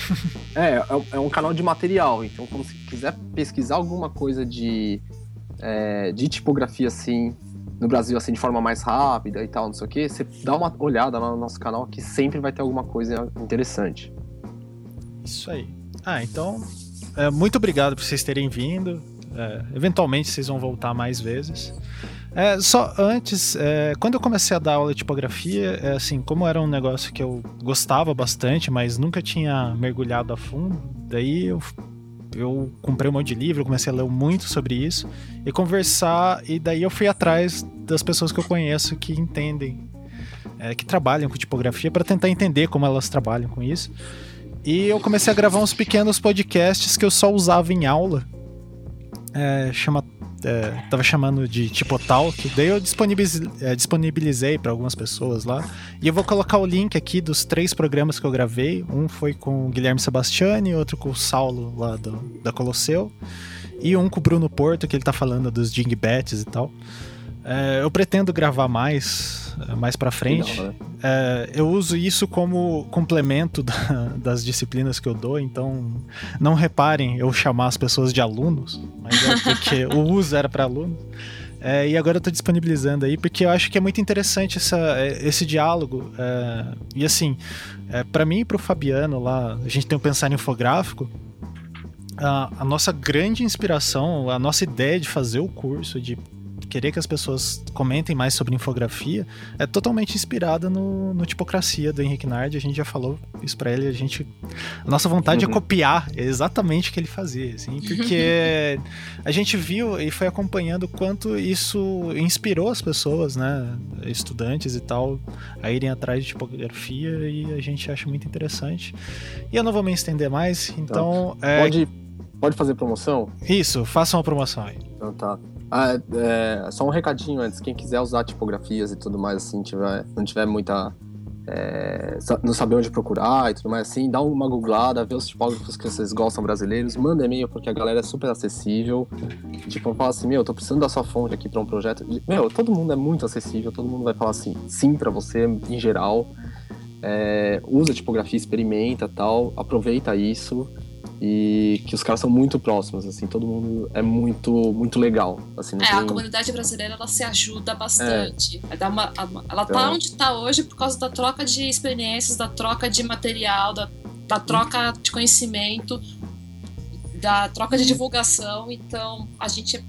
é, é, é, um canal de material. Então, quando você quiser pesquisar alguma coisa de, é, de tipografia assim, no Brasil, assim, de forma mais rápida e tal, não sei o que, você dá uma olhada lá no nosso canal que sempre vai ter alguma coisa interessante. Isso aí. Ah, então, é, muito obrigado por vocês terem vindo. É, eventualmente vocês vão voltar mais vezes. É, só antes, é, quando eu comecei a dar aula de tipografia, é, assim, como era um negócio que eu gostava bastante, mas nunca tinha mergulhado a fundo, daí eu, eu comprei um monte de livro, comecei a ler muito sobre isso e conversar, e daí eu fui atrás das pessoas que eu conheço que entendem, é, que trabalham com tipografia, para tentar entender como elas trabalham com isso. E eu comecei a gravar uns pequenos podcasts que eu só usava em aula. É, chama é, tava chamando de tipo Talk, daí eu disponibilizei, é, disponibilizei para algumas pessoas lá. E eu vou colocar o link aqui dos três programas que eu gravei. Um foi com o Guilherme Sebastiani, outro com o Saulo lá do, da Colosseu, e um com o Bruno Porto, que ele tá falando dos dingbats e tal. É, eu pretendo gravar mais, é, mais para frente. Né? é, eu uso isso como complemento da, das disciplinas que eu dou, então não reparem eu chamar as pessoas de alunos, mas é porque o uso era para alunos. É, e agora eu tô disponibilizando aí, porque eu acho que é muito interessante essa, é, esse diálogo. É, e assim, para mim e pro Fabiano lá, a gente tem o Pensar Infográfico. A, a nossa grande inspiração, a nossa ideia de fazer o curso, de querer que as pessoas comentem mais sobre infografia é totalmente inspirada no, no Tipocracia do Henrique Nardi. A gente já falou isso pra ele. A gente. A nossa vontade é uhum. é copiar exatamente o que ele fazia, assim, porque a gente viu e foi acompanhando quanto isso inspirou as pessoas, né? Estudantes e tal, a irem atrás de tipografia e a gente acha muito interessante. E eu não vou me estender mais, então. Tá. É... Pode, pode fazer promoção? Isso, faça uma promoção aí. Então tá. Ah, é, só um recadinho antes, quem quiser usar tipografias e tudo mais assim, tiver, não tiver muita. É, não saber onde procurar e tudo mais assim, dá uma googlada, vê os tipógrafos que vocês gostam brasileiros, manda e-mail porque a galera é super acessível. Tipo, fala assim, meu, tô precisando da sua fonte aqui para um projeto. Meu, todo mundo é muito acessível, todo mundo vai falar assim, sim para você em geral. É, usa tipografia, experimenta tal, aproveita isso e que os caras são muito próximos, assim, todo mundo é muito muito legal. Assim, é, tem... a comunidade brasileira ela se ajuda bastante. É. Uma, ela tá então... onde está hoje por causa da troca de experiências, da troca de material, da, da troca de conhecimento, da troca de divulgação. Então a gente é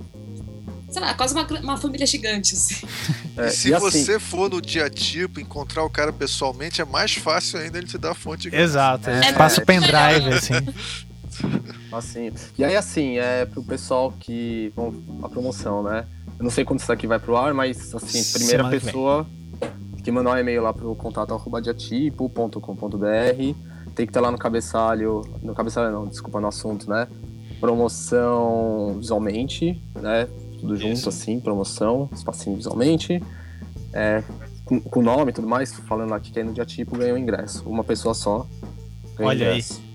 sei lá, quase uma, uma família gigante. Assim. É, e se e assim, você for no dia tipo encontrar o cara pessoalmente, é mais fácil ainda ele te dar a fonte. Exato, é, é, passa o pendrive, assim. Assim. E aí, assim, é pro pessoal que. Bom, a promoção, né? Eu não sei quando isso aqui vai pro ar, mas, assim, primeira Semana pessoa que, que mandar um e-mail lá pro contato diatipo.com.br tem que estar lá no cabeçalho. No cabeçalho, não, desculpa, no assunto, né? Promoção visualmente, né? Tudo junto, isso. assim, promoção, espacinho visualmente. É, com o nome e tudo mais, falando lá que quem é no Diatipo ganhou o ingresso. Uma pessoa só Olha ingresso. aí.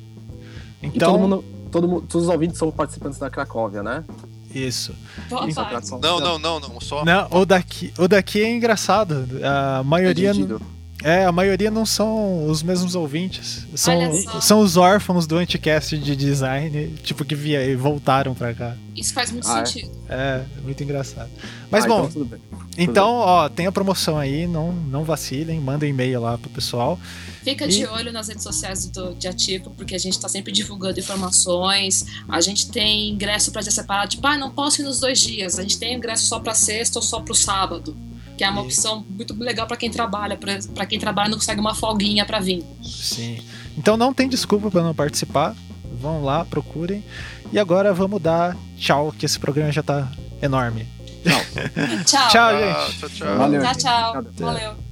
Então, todo mundo, todo mundo, todos os ouvintes são participantes da Cracóvia, né? Isso. Não, não, não, não, só. Não, o daqui, o daqui é engraçado. A maioria é, a maioria não são os mesmos ouvintes. São, são os órfãos do Anticast de design, tipo, que via e voltaram pra cá. Isso faz muito ah, é? sentido. É? é, muito engraçado. Mas ah, bom, então, então ó, tem a promoção aí, não, não vacilem, mandem e-mail lá pro pessoal. Fica e... de olho nas redes sociais do Diatipo, porque a gente está sempre divulgando informações. A gente tem ingresso para dia separado, tipo, ah, não posso ir nos dois dias. A gente tem ingresso só para sexta ou só para o sábado, que é uma e... opção muito legal para quem trabalha, para quem trabalha não consegue uma folguinha para vir. Sim. Então não tem desculpa para não participar. Vão lá, procurem. E agora vamos dar tchau, que esse programa já está enorme. Tchau. tchau, tchau, gente. Tchau, tchau. Valeu. Tchau, tchau. Valeu.